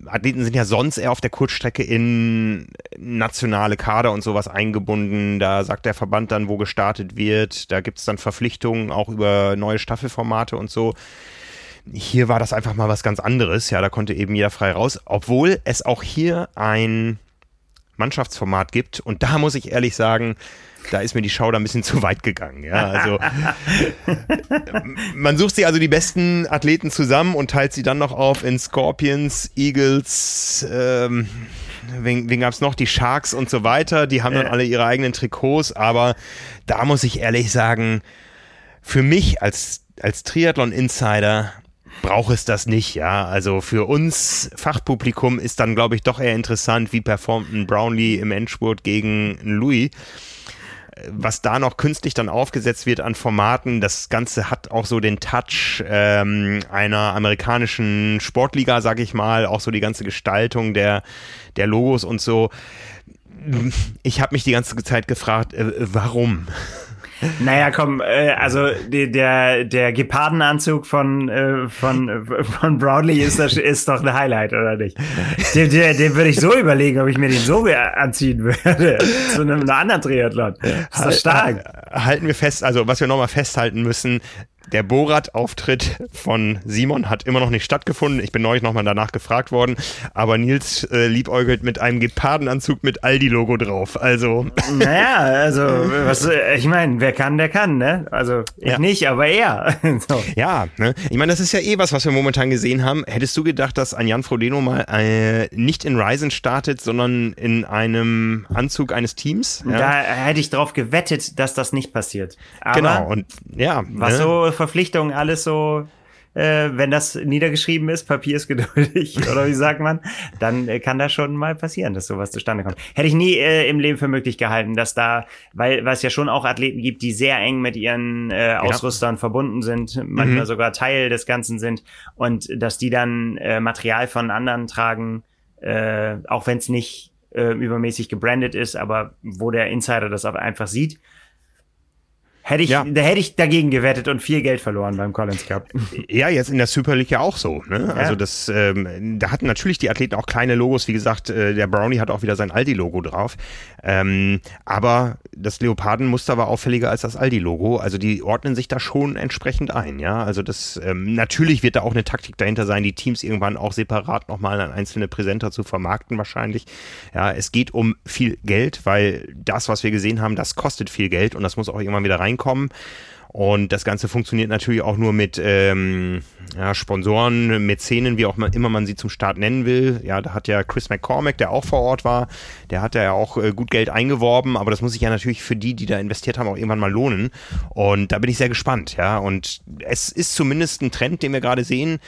Athleten sind ja sonst eher auf der Kurzstrecke in nationale Kader und sowas eingebunden. Da sagt der Verband dann, wo gestartet wird. Da gibt es dann Verpflichtungen auch über neue Staffelformate und so. Hier war das einfach mal was ganz anderes. Ja, da konnte eben jeder frei raus, obwohl es auch hier ein Mannschaftsformat gibt. Und da muss ich ehrlich sagen, da ist mir die Schau da ein bisschen zu weit gegangen. Ja, also man sucht sich also die besten Athleten zusammen und teilt sie dann noch auf in Scorpions, Eagles, ähm, wen, wen gab es noch? Die Sharks und so weiter. Die haben dann alle ihre eigenen Trikots, aber da muss ich ehrlich sagen, für mich als, als Triathlon-Insider braucht es das nicht, ja. Also für uns Fachpublikum ist dann, glaube ich, doch eher interessant, wie performt ein Brownlee im Endspurt gegen Louis. Was da noch künstlich dann aufgesetzt wird an Formaten, das Ganze hat auch so den Touch ähm, einer amerikanischen Sportliga, sag ich mal, auch so die ganze Gestaltung der, der Logos und so. Ich habe mich die ganze Zeit gefragt, äh, warum? Naja, komm, äh, also die, der, der Gepardenanzug von, äh, von, äh, von Broadley ist, das, ist doch ein Highlight, oder nicht? Den, den, den würde ich so überlegen, ob ich mir den so anziehen würde. Zu einem, einem anderen Triathlon. Ist das stark. Halten wir fest, also was wir nochmal festhalten müssen, der Borat-Auftritt von Simon hat immer noch nicht stattgefunden. Ich bin neulich nochmal danach gefragt worden, aber Nils äh, liebäugelt mit einem Gepardenanzug mit Aldi-Logo drauf. Also. Naja, also, was, ich meine, wer kann, der kann, ne? Also, ich ja. nicht, aber er. so. Ja, ne? Ich meine, das ist ja eh was, was wir momentan gesehen haben. Hättest du gedacht, dass ein Jan Frodeno mal äh, nicht in Ryzen startet, sondern in einem Anzug eines Teams? Ja? Da hätte ich drauf gewettet, dass das nicht passiert. Aber genau, und ja. Was ne? so Verpflichtungen alles so, äh, wenn das niedergeschrieben ist, Papier ist geduldig, oder wie sagt man, dann äh, kann das schon mal passieren, dass sowas zustande kommt. Hätte ich nie äh, im Leben für möglich gehalten, dass da, weil, es ja schon auch Athleten gibt, die sehr eng mit ihren äh, Ausrüstern ja. verbunden sind, manchmal mhm. sogar Teil des Ganzen sind und dass die dann äh, Material von anderen tragen, äh, auch wenn es nicht äh, übermäßig gebrandet ist, aber wo der Insider das einfach sieht Hätte ich, ja. da hätte ich dagegen gewettet und viel Geld verloren beim Collins Cup. Ja, jetzt in der Super League ja auch so. Ne? Ja. Also das, ähm, da hatten natürlich die Athleten auch kleine Logos. Wie gesagt, äh, der Brownie hat auch wieder sein Aldi-Logo drauf. Ähm, aber das Leopardenmuster war auffälliger als das Aldi-Logo. Also die ordnen sich da schon entsprechend ein. Ja, also das ähm, natürlich wird da auch eine Taktik dahinter sein, die Teams irgendwann auch separat nochmal an einzelne Präsenter zu vermarkten wahrscheinlich. Ja, es geht um viel Geld, weil das, was wir gesehen haben, das kostet viel Geld und das muss auch irgendwann wieder reinkommen. Und das Ganze funktioniert natürlich auch nur mit ähm, ja, Sponsoren, Mäzenen, wie auch immer man sie zum Start nennen will. Ja, da hat ja Chris McCormack, der auch vor Ort war, der hat ja auch äh, gut Geld eingeworben, aber das muss sich ja natürlich für die, die da investiert haben, auch irgendwann mal lohnen. Und da bin ich sehr gespannt, ja. Und es ist zumindest ein Trend, den wir gerade sehen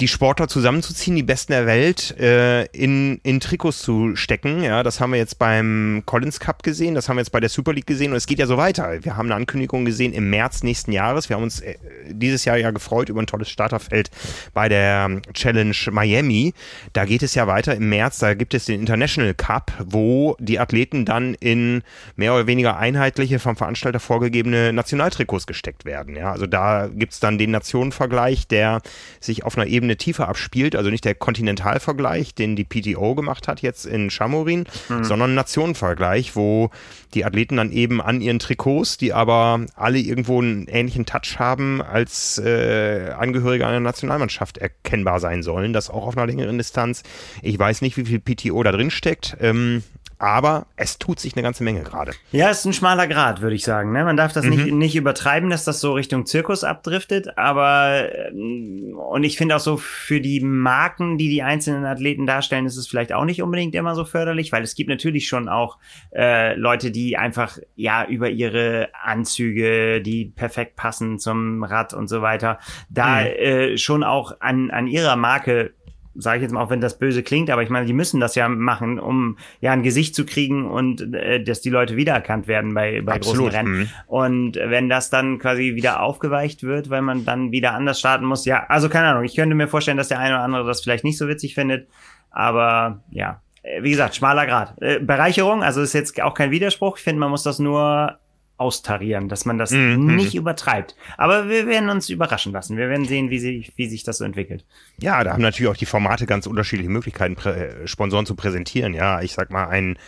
die Sportler zusammenzuziehen, die Besten der Welt äh, in, in Trikots zu stecken. Ja, das haben wir jetzt beim Collins Cup gesehen, das haben wir jetzt bei der Super League gesehen und es geht ja so weiter. Wir haben eine Ankündigung gesehen im März nächsten Jahres. Wir haben uns äh, dieses Jahr ja gefreut über ein tolles Starterfeld bei der Challenge Miami. Da geht es ja weiter im März, da gibt es den International Cup, wo die Athleten dann in mehr oder weniger einheitliche vom Veranstalter vorgegebene Nationaltrikots gesteckt werden. Ja, also da gibt es dann den Nationenvergleich, der sich auf einer Ebene tiefer abspielt, also nicht der Kontinentalvergleich, den die PTO gemacht hat jetzt in Chamorin, mhm. sondern ein Nationenvergleich, wo die Athleten dann eben an ihren Trikots, die aber alle irgendwo einen ähnlichen Touch haben, als äh, Angehörige einer Nationalmannschaft erkennbar sein sollen. Das auch auf einer längeren Distanz. Ich weiß nicht, wie viel PTO da drin steckt. Ähm, aber es tut sich eine ganze Menge gerade. Ja, ist ein schmaler Grad, würde ich sagen. Ne? Man darf das mhm. nicht, nicht übertreiben, dass das so Richtung Zirkus abdriftet, aber ähm, und ich finde auch so für die Marken, die die einzelnen Athleten darstellen, ist es vielleicht auch nicht unbedingt immer so förderlich, weil es gibt natürlich schon auch äh, Leute, die einfach ja über ihre Anzüge, die perfekt passen zum Rad und so weiter, da mhm. äh, schon auch an, an ihrer Marke sage ich jetzt mal, auch wenn das böse klingt, aber ich meine, die müssen das ja machen, um ja ein Gesicht zu kriegen und äh, dass die Leute wiedererkannt werden bei, bei großen Rennen. Mhm. Und wenn das dann quasi wieder aufgeweicht wird, weil man dann wieder anders starten muss, ja, also keine Ahnung, ich könnte mir vorstellen, dass der eine oder andere das vielleicht nicht so witzig findet, aber ja, äh, wie gesagt, schmaler Grad. Äh, Bereicherung, also ist jetzt auch kein Widerspruch. Ich finde, man muss das nur austarieren, dass man das mhm. nicht übertreibt. Aber wir werden uns überraschen lassen. Wir werden sehen, wie sich, wie sich das so entwickelt. Ja, da haben natürlich auch die Formate ganz unterschiedliche Möglichkeiten, äh, Sponsoren zu präsentieren. Ja, ich sag mal, ein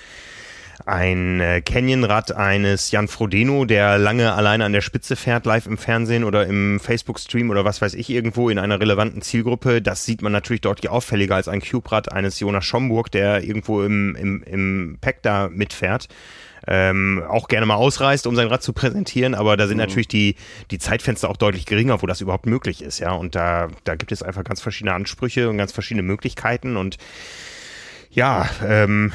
ein äh, Canyon-Rad eines Jan Frodeno, der lange alleine an der Spitze fährt, live im Fernsehen oder im Facebook-Stream oder was weiß ich, irgendwo in einer relevanten Zielgruppe. Das sieht man natürlich deutlich auffälliger als ein Cube-Rad eines Jonas Schomburg, der irgendwo im, im, im Pack da mitfährt ähm, auch gerne mal ausreist, um sein Rad zu präsentieren, aber da sind mhm. natürlich die, die Zeitfenster auch deutlich geringer, wo das überhaupt möglich ist, ja. Und da, da gibt es einfach ganz verschiedene Ansprüche und ganz verschiedene Möglichkeiten und ja, ähm,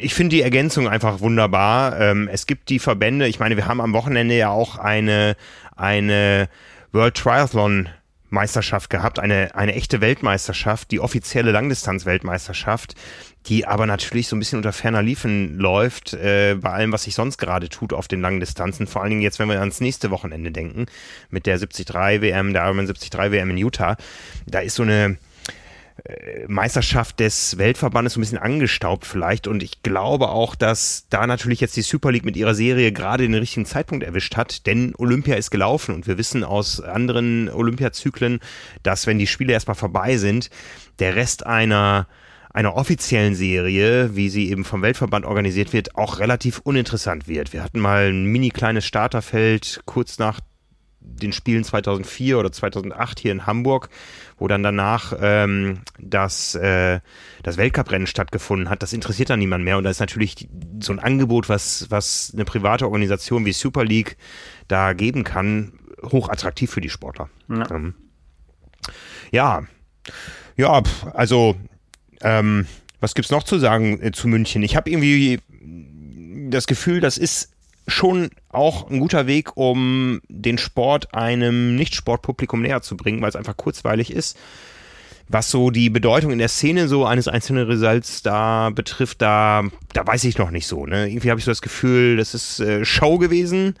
ich finde die Ergänzung einfach wunderbar. Ähm, es gibt die Verbände, ich meine, wir haben am Wochenende ja auch eine, eine World Triathlon Meisterschaft gehabt, eine, eine echte Weltmeisterschaft, die offizielle Langdistanz-Weltmeisterschaft, die aber natürlich so ein bisschen unter ferner Liefen läuft, äh, bei allem, was sich sonst gerade tut auf den langen Distanzen. Vor allen Dingen jetzt, wenn wir ans nächste Wochenende denken, mit der 73 WM, der Ironman 73 WM in Utah. Da ist so eine, Meisterschaft des Weltverbandes so ein bisschen angestaubt vielleicht. Und ich glaube auch, dass da natürlich jetzt die Super League mit ihrer Serie gerade den richtigen Zeitpunkt erwischt hat, denn Olympia ist gelaufen und wir wissen aus anderen Olympiazyklen, dass wenn die Spiele erstmal vorbei sind, der Rest einer einer offiziellen Serie, wie sie eben vom Weltverband organisiert wird, auch relativ uninteressant wird. Wir hatten mal ein mini kleines Starterfeld kurz nach den Spielen 2004 oder 2008 hier in Hamburg, wo dann danach ähm, das, äh, das Weltcuprennen stattgefunden hat. Das interessiert dann niemand mehr und da ist natürlich so ein Angebot, was, was eine private Organisation wie Super League da geben kann, hochattraktiv für die Sportler. Ja, ähm, ja. ja, also ähm, was gibt's noch zu sagen äh, zu München? Ich habe irgendwie das Gefühl, das ist schon auch ein guter Weg, um den Sport einem Nicht-Sportpublikum näher zu bringen, weil es einfach kurzweilig ist. Was so die Bedeutung in der Szene so eines einzelnen Results da betrifft, da, da weiß ich noch nicht so. Ne? Irgendwie habe ich so das Gefühl, das ist äh, Show gewesen.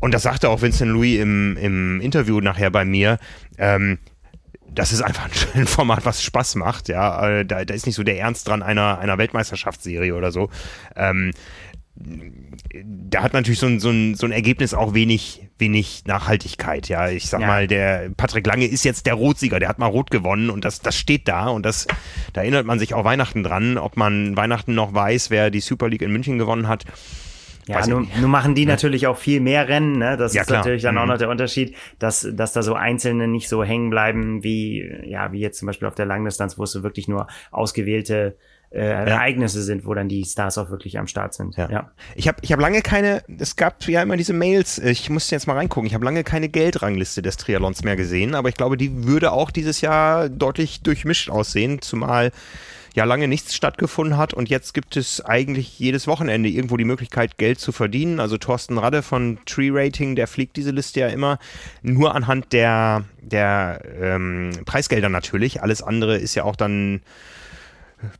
Und das sagte auch Vincent Louis im, im Interview nachher bei mir. Ähm, das ist einfach ein Format, was Spaß macht, ja. Äh, da, da ist nicht so der Ernst dran einer, einer Weltmeisterschaftsserie oder so. Ähm, da hat natürlich so ein, so, ein, so ein Ergebnis auch wenig, wenig Nachhaltigkeit. Ja, ich sag ja. mal, der Patrick Lange ist jetzt der Rotsieger, der hat mal Rot gewonnen und das, das steht da und das, da erinnert man sich auch Weihnachten dran, ob man Weihnachten noch weiß, wer die Super League in München gewonnen hat. Ja, nun, nun machen die ja. natürlich auch viel mehr Rennen. Ne? Das ja, ist klar. natürlich dann mhm. auch noch der Unterschied, dass, dass da so Einzelne nicht so hängen bleiben wie, ja, wie jetzt zum Beispiel auf der Langdistanz, wo es so wirklich nur ausgewählte äh. Ereignisse sind, wo dann die Stars auch wirklich am Start sind. Ja. ja. Ich habe ich hab lange keine, es gab ja immer diese Mails, ich musste jetzt mal reingucken, ich habe lange keine Geldrangliste des Triathlons mehr gesehen, aber ich glaube, die würde auch dieses Jahr deutlich durchmischt aussehen, zumal ja lange nichts stattgefunden hat und jetzt gibt es eigentlich jedes Wochenende irgendwo die Möglichkeit, Geld zu verdienen. Also Thorsten Radde von Tree Rating, der fliegt diese Liste ja immer nur anhand der, der ähm, Preisgelder natürlich. Alles andere ist ja auch dann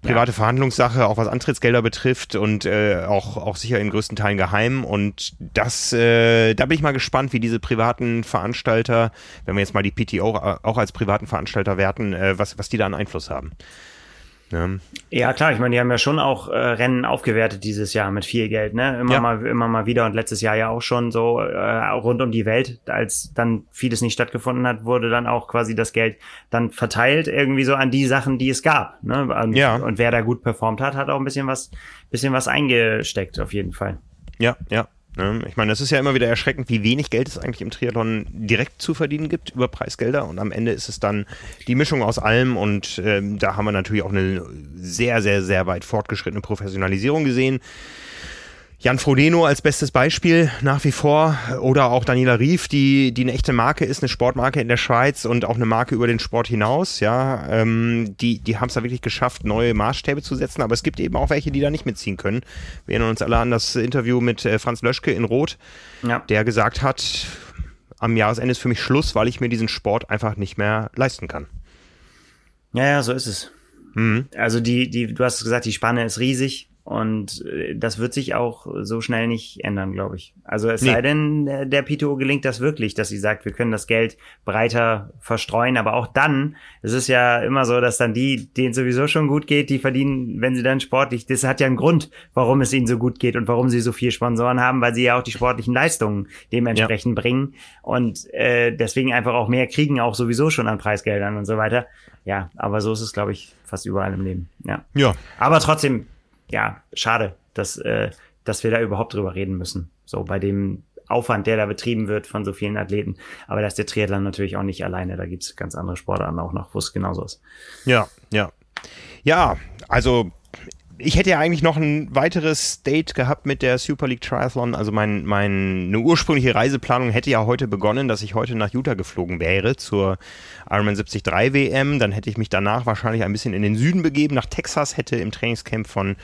private ja. Verhandlungssache, auch was Antrittsgelder betrifft und äh, auch, auch sicher in größten Teilen geheim. Und das, äh, da bin ich mal gespannt, wie diese privaten Veranstalter, wenn wir jetzt mal die PTO auch als privaten Veranstalter werten, äh, was, was die da an Einfluss haben. Ja. ja, klar, ich meine, die haben ja schon auch äh, Rennen aufgewertet dieses Jahr mit viel Geld, ne? Immer ja. mal immer mal wieder und letztes Jahr ja auch schon so äh, rund um die Welt, als dann vieles nicht stattgefunden hat, wurde dann auch quasi das Geld dann verteilt irgendwie so an die Sachen, die es gab, ne? Und, ja. und wer da gut performt hat, hat auch ein bisschen was bisschen was eingesteckt auf jeden Fall. Ja, ja. Ne? Ich meine, das ist ja immer wieder erschreckend, wie wenig Geld es eigentlich im Triathlon direkt zu verdienen gibt über Preisgelder. Und am Ende ist es dann die Mischung aus allem. Und ähm, da haben wir natürlich auch eine sehr, sehr, sehr weit fortgeschrittene Professionalisierung gesehen. Jan Frodeno als bestes Beispiel nach wie vor oder auch Daniela Rief, die, die eine echte Marke ist, eine Sportmarke in der Schweiz und auch eine Marke über den Sport hinaus, ja, ähm, die, die haben es da wirklich geschafft, neue Maßstäbe zu setzen, aber es gibt eben auch welche, die da nicht mitziehen können. Wir erinnern uns alle an das Interview mit äh, Franz Löschke in Rot, ja. der gesagt hat, am Jahresende ist für mich Schluss, weil ich mir diesen Sport einfach nicht mehr leisten kann. Ja, ja, so ist es. Mhm. Also die, die, du hast gesagt, die Spanne ist riesig. Und äh, das wird sich auch so schnell nicht ändern, glaube ich. Also es nee. sei denn, der PTO gelingt das wirklich, dass sie sagt, wir können das Geld breiter verstreuen. Aber auch dann, es ist ja immer so, dass dann die, denen sowieso schon gut geht, die verdienen, wenn sie dann sportlich, das hat ja einen Grund, warum es ihnen so gut geht und warum sie so viel Sponsoren haben, weil sie ja auch die sportlichen Leistungen dementsprechend ja. bringen und äh, deswegen einfach auch mehr kriegen, auch sowieso schon an Preisgeldern und so weiter. Ja, aber so ist es, glaube ich, fast überall im Leben. Ja. Ja. Aber trotzdem, ja, schade, dass, äh, dass wir da überhaupt drüber reden müssen. So bei dem Aufwand, der da betrieben wird von so vielen Athleten. Aber da ist der Triathlon natürlich auch nicht alleine. Da gibt's ganz andere Sportarten auch noch, wo es genauso ist. Ja, ja. Ja, also ich hätte ja eigentlich noch ein weiteres Date gehabt mit der Super League Triathlon. Also mein, meine ursprüngliche Reiseplanung hätte ja heute begonnen, dass ich heute nach Utah geflogen wäre zur Ironman 73 WM. Dann hätte ich mich danach wahrscheinlich ein bisschen in den Süden begeben, nach Texas, hätte im Trainingscamp von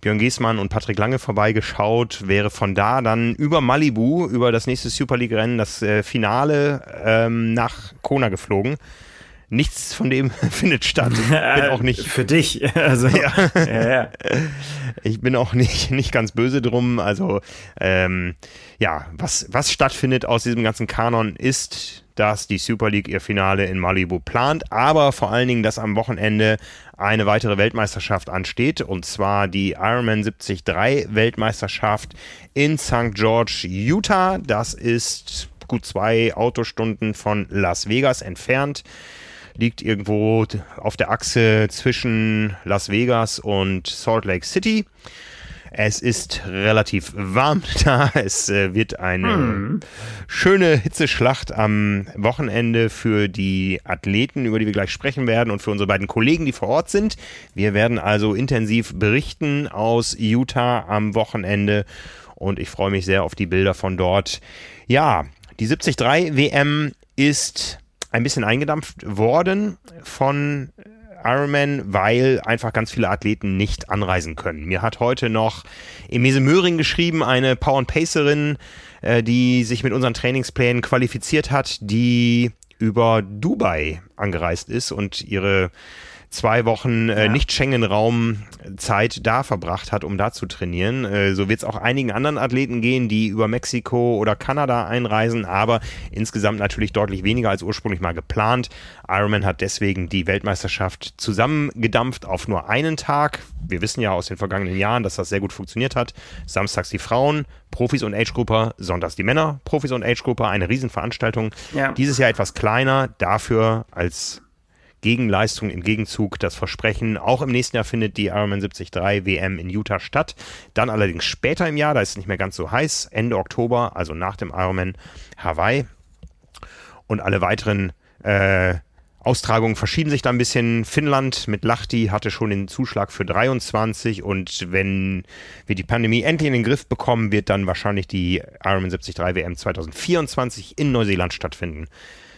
Björn Giesmann und Patrick Lange vorbeigeschaut, wäre von da dann über Malibu, über das nächste Super League Rennen, das äh, Finale ähm, nach Kona geflogen nichts von dem findet statt. Ich bin auch nicht. Für dich. Also, ja. ja, ja. Ich bin auch nicht, nicht ganz böse drum. Also, ähm, ja, was, was stattfindet aus diesem ganzen Kanon ist, dass die Super League ihr Finale in Malibu plant, aber vor allen Dingen, dass am Wochenende eine weitere Weltmeisterschaft ansteht, und zwar die Ironman 73 Weltmeisterschaft in St. George, Utah. Das ist gut zwei Autostunden von Las Vegas entfernt liegt irgendwo auf der Achse zwischen Las Vegas und Salt Lake City. Es ist relativ warm da. Es äh, wird eine hm. schöne Hitzeschlacht am Wochenende für die Athleten, über die wir gleich sprechen werden, und für unsere beiden Kollegen, die vor Ort sind. Wir werden also intensiv berichten aus Utah am Wochenende und ich freue mich sehr auf die Bilder von dort. Ja, die 73 WM ist ein bisschen eingedampft worden von Ironman, weil einfach ganz viele Athleten nicht anreisen können. Mir hat heute noch Emese Möhring geschrieben, eine Power and Pacerin, äh, die sich mit unseren Trainingsplänen qualifiziert hat, die über Dubai angereist ist und ihre zwei Wochen äh, ja. Nicht-Schengen-Raum Zeit da verbracht hat, um da zu trainieren. Äh, so wird es auch einigen anderen Athleten gehen, die über Mexiko oder Kanada einreisen, aber insgesamt natürlich deutlich weniger als ursprünglich mal geplant. Ironman hat deswegen die Weltmeisterschaft zusammengedampft auf nur einen Tag. Wir wissen ja aus den vergangenen Jahren, dass das sehr gut funktioniert hat. Samstags die Frauen, Profis und Age-Grupper, sonntags die Männer, Profis und Age-Grupper, eine Riesenveranstaltung. Ja. Dieses Jahr etwas kleiner, dafür als Gegenleistung im Gegenzug das Versprechen. Auch im nächsten Jahr findet die Ironman 73 WM in Utah statt. Dann allerdings später im Jahr, da ist es nicht mehr ganz so heiß, Ende Oktober, also nach dem Ironman Hawaii. Und alle weiteren äh, Austragungen verschieben sich da ein bisschen. Finnland mit Lahti hatte schon den Zuschlag für 23 und wenn wir die Pandemie endlich in den Griff bekommen, wird dann wahrscheinlich die Ironman 73 WM 2024 in Neuseeland stattfinden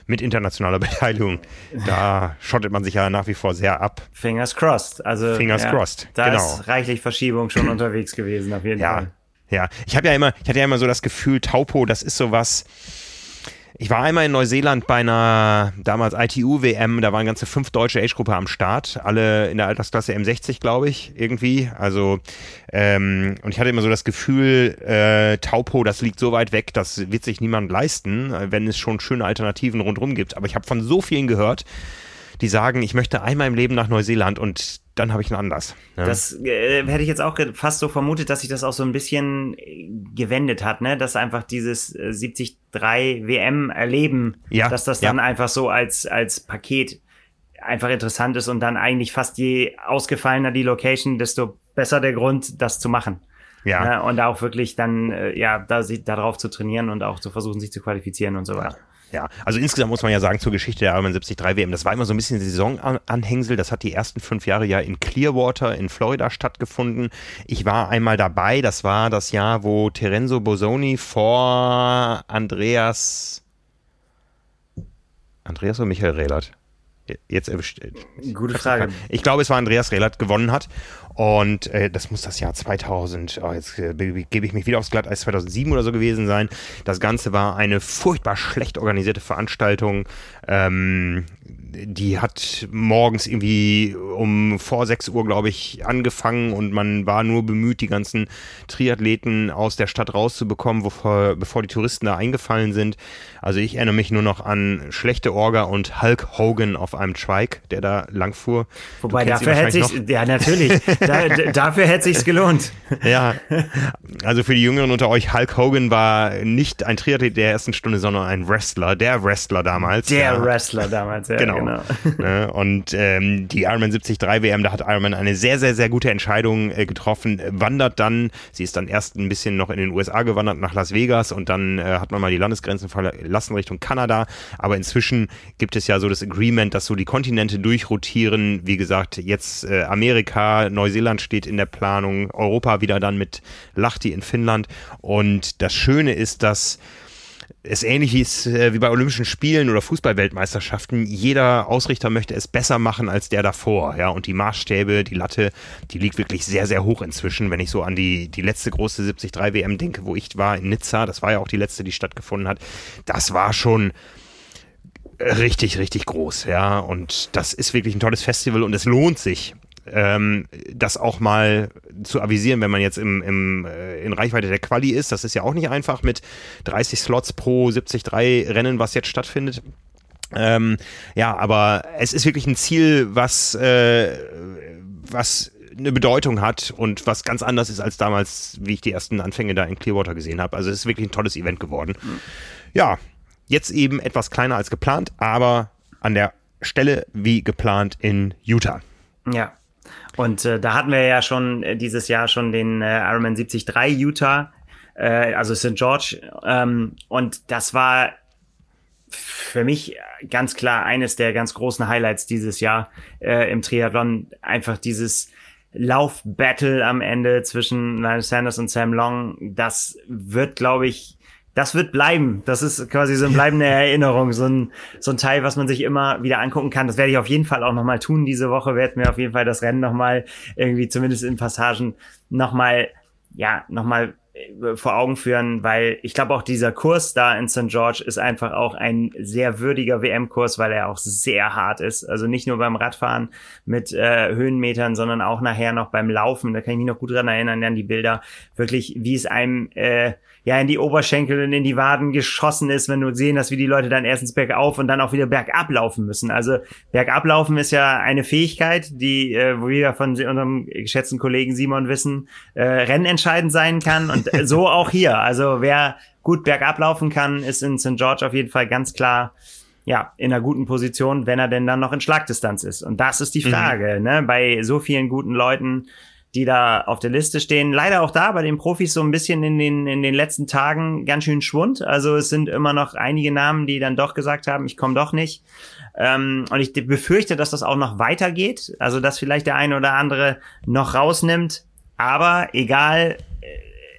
mit internationaler Beteiligung. Da schottet man sich ja nach wie vor sehr ab. Fingers crossed. Also Fingers ja, crossed. Da genau. ist reichlich Verschiebung schon unterwegs gewesen, auf jeden ja, Fall. Ja, ich habe ja immer, ich hatte ja immer so das Gefühl, Taupo, das ist sowas ich war einmal in Neuseeland bei einer damals ITU-WM, da waren ganze fünf deutsche Age-Gruppe am Start, alle in der Altersklasse M60, glaube ich, irgendwie. Also, ähm, und ich hatte immer so das Gefühl, äh, Taupo, das liegt so weit weg, das wird sich niemand leisten, wenn es schon schöne Alternativen rundherum gibt. Aber ich habe von so vielen gehört, die sagen, ich möchte einmal im Leben nach Neuseeland und dann habe ich einen Anlass. Ja. Das äh, hätte ich jetzt auch fast so vermutet, dass sich das auch so ein bisschen äh, gewendet hat, ne? Dass einfach dieses äh, 73 WM erleben, ja, dass das dann ja. einfach so als, als Paket einfach interessant ist und dann eigentlich fast je ausgefallener die Location, desto besser der Grund, das zu machen. Ja. ja und auch wirklich dann, äh, ja, da, darauf zu trainieren und auch zu versuchen, sich zu qualifizieren und so weiter. Ja, also insgesamt muss man ja sagen zur Geschichte der Ironman 73 WM, das war immer so ein bisschen Saisonanhängsel. Das hat die ersten fünf Jahre ja in Clearwater in Florida stattgefunden. Ich war einmal dabei, das war das Jahr, wo Terenzo Bosoni vor Andreas Andreas oder Michael Rehlert? Jetzt erwischt. Gute Frage. Ich glaube, es war Andreas Rehlert gewonnen hat. Und äh, das muss das Jahr 2000, oh, jetzt äh, gebe ich mich wieder aufs Glatteis, 2007 oder so gewesen sein. Das Ganze war eine furchtbar schlecht organisierte Veranstaltung. Ähm, die hat morgens irgendwie um vor 6 Uhr, glaube ich, angefangen und man war nur bemüht, die ganzen Triathleten aus der Stadt rauszubekommen, bevor, bevor die Touristen da eingefallen sind. Also ich erinnere mich nur noch an schlechte Orga und Hulk Hogan auf einem Trike, der da langfuhr. Wobei dafür hätte sich, ja natürlich, da, dafür hätte sich's gelohnt. Ja, also für die Jüngeren unter euch, Hulk Hogan war nicht ein Triathlet der ersten Stunde, sondern ein Wrestler, der Wrestler damals. Der ja. Wrestler damals, ja. Genau. genau. Ne, und ähm, die Ironman 73 WM, da hat Ironman eine sehr, sehr, sehr gute Entscheidung äh, getroffen, wandert dann, sie ist dann erst ein bisschen noch in den USA gewandert nach Las Vegas und dann äh, hat man mal die Landesgrenzen verlassen Richtung Kanada, aber inzwischen gibt es ja so das Agreement, dass so die Kontinente durchrotieren, wie gesagt, jetzt äh, Amerika, Neuseeland steht in der Planung, Europa wieder dann mit Lahti in Finnland. Und das Schöne ist, dass es ähnlich es, äh, wie bei Olympischen Spielen oder Fußballweltmeisterschaften. Jeder Ausrichter möchte es besser machen als der davor. Ja, und die Maßstäbe, die Latte, die liegt wirklich sehr, sehr hoch inzwischen. Wenn ich so an die, die letzte große 73 WM denke, wo ich war in Nizza, das war ja auch die letzte, die stattgefunden hat. Das war schon, richtig, richtig groß, ja. Und das ist wirklich ein tolles Festival und es lohnt sich, ähm, das auch mal zu avisieren, wenn man jetzt im, im, äh, in Reichweite der Quali ist. Das ist ja auch nicht einfach mit 30 Slots pro 73 Rennen, was jetzt stattfindet. Ähm, ja, aber es ist wirklich ein Ziel, was, äh, was eine Bedeutung hat und was ganz anders ist als damals, wie ich die ersten Anfänge da in Clearwater gesehen habe. Also es ist wirklich ein tolles Event geworden. Mhm. Ja, jetzt eben etwas kleiner als geplant, aber an der Stelle wie geplant in Utah. Ja, und äh, da hatten wir ja schon äh, dieses Jahr schon den äh, Ironman 73 Utah, äh, also St. George. Ähm, und das war für mich ganz klar eines der ganz großen Highlights dieses Jahr äh, im Triathlon. Einfach dieses Lauf-Battle am Ende zwischen Lionel Sanders und Sam Long. Das wird, glaube ich, das wird bleiben. Das ist quasi so eine bleibende Erinnerung, so ein, so ein Teil, was man sich immer wieder angucken kann. Das werde ich auf jeden Fall auch nochmal tun diese Woche. Werde mir auf jeden Fall das Rennen nochmal irgendwie zumindest in Passagen nochmal, ja, nochmal äh, vor Augen führen, weil ich glaube auch dieser Kurs da in St. George ist einfach auch ein sehr würdiger WM-Kurs, weil er auch sehr hart ist. Also nicht nur beim Radfahren mit äh, Höhenmetern, sondern auch nachher noch beim Laufen. Da kann ich mich noch gut dran erinnern an die Bilder. Wirklich, wie es einem äh, ja in die Oberschenkel und in die Waden geschossen ist, wenn du sehen hast, wie die Leute dann erstens bergauf und dann auch wieder bergab laufen müssen. Also bergab laufen ist ja eine Fähigkeit, die, äh, wo wir von unserem geschätzten Kollegen Simon wissen, äh, rennentscheidend sein kann und so auch hier. Also wer gut bergab laufen kann, ist in St. George auf jeden Fall ganz klar ja, in einer guten Position, wenn er denn dann noch in Schlagdistanz ist. Und das ist die mhm. Frage, mhm. ne? Bei so vielen guten Leuten die da auf der Liste stehen. Leider auch da bei den Profis so ein bisschen in den, in den letzten Tagen ganz schön Schwund. Also es sind immer noch einige Namen, die dann doch gesagt haben, ich komme doch nicht. Ähm, und ich befürchte, dass das auch noch weitergeht. Also dass vielleicht der eine oder andere noch rausnimmt. Aber egal, äh,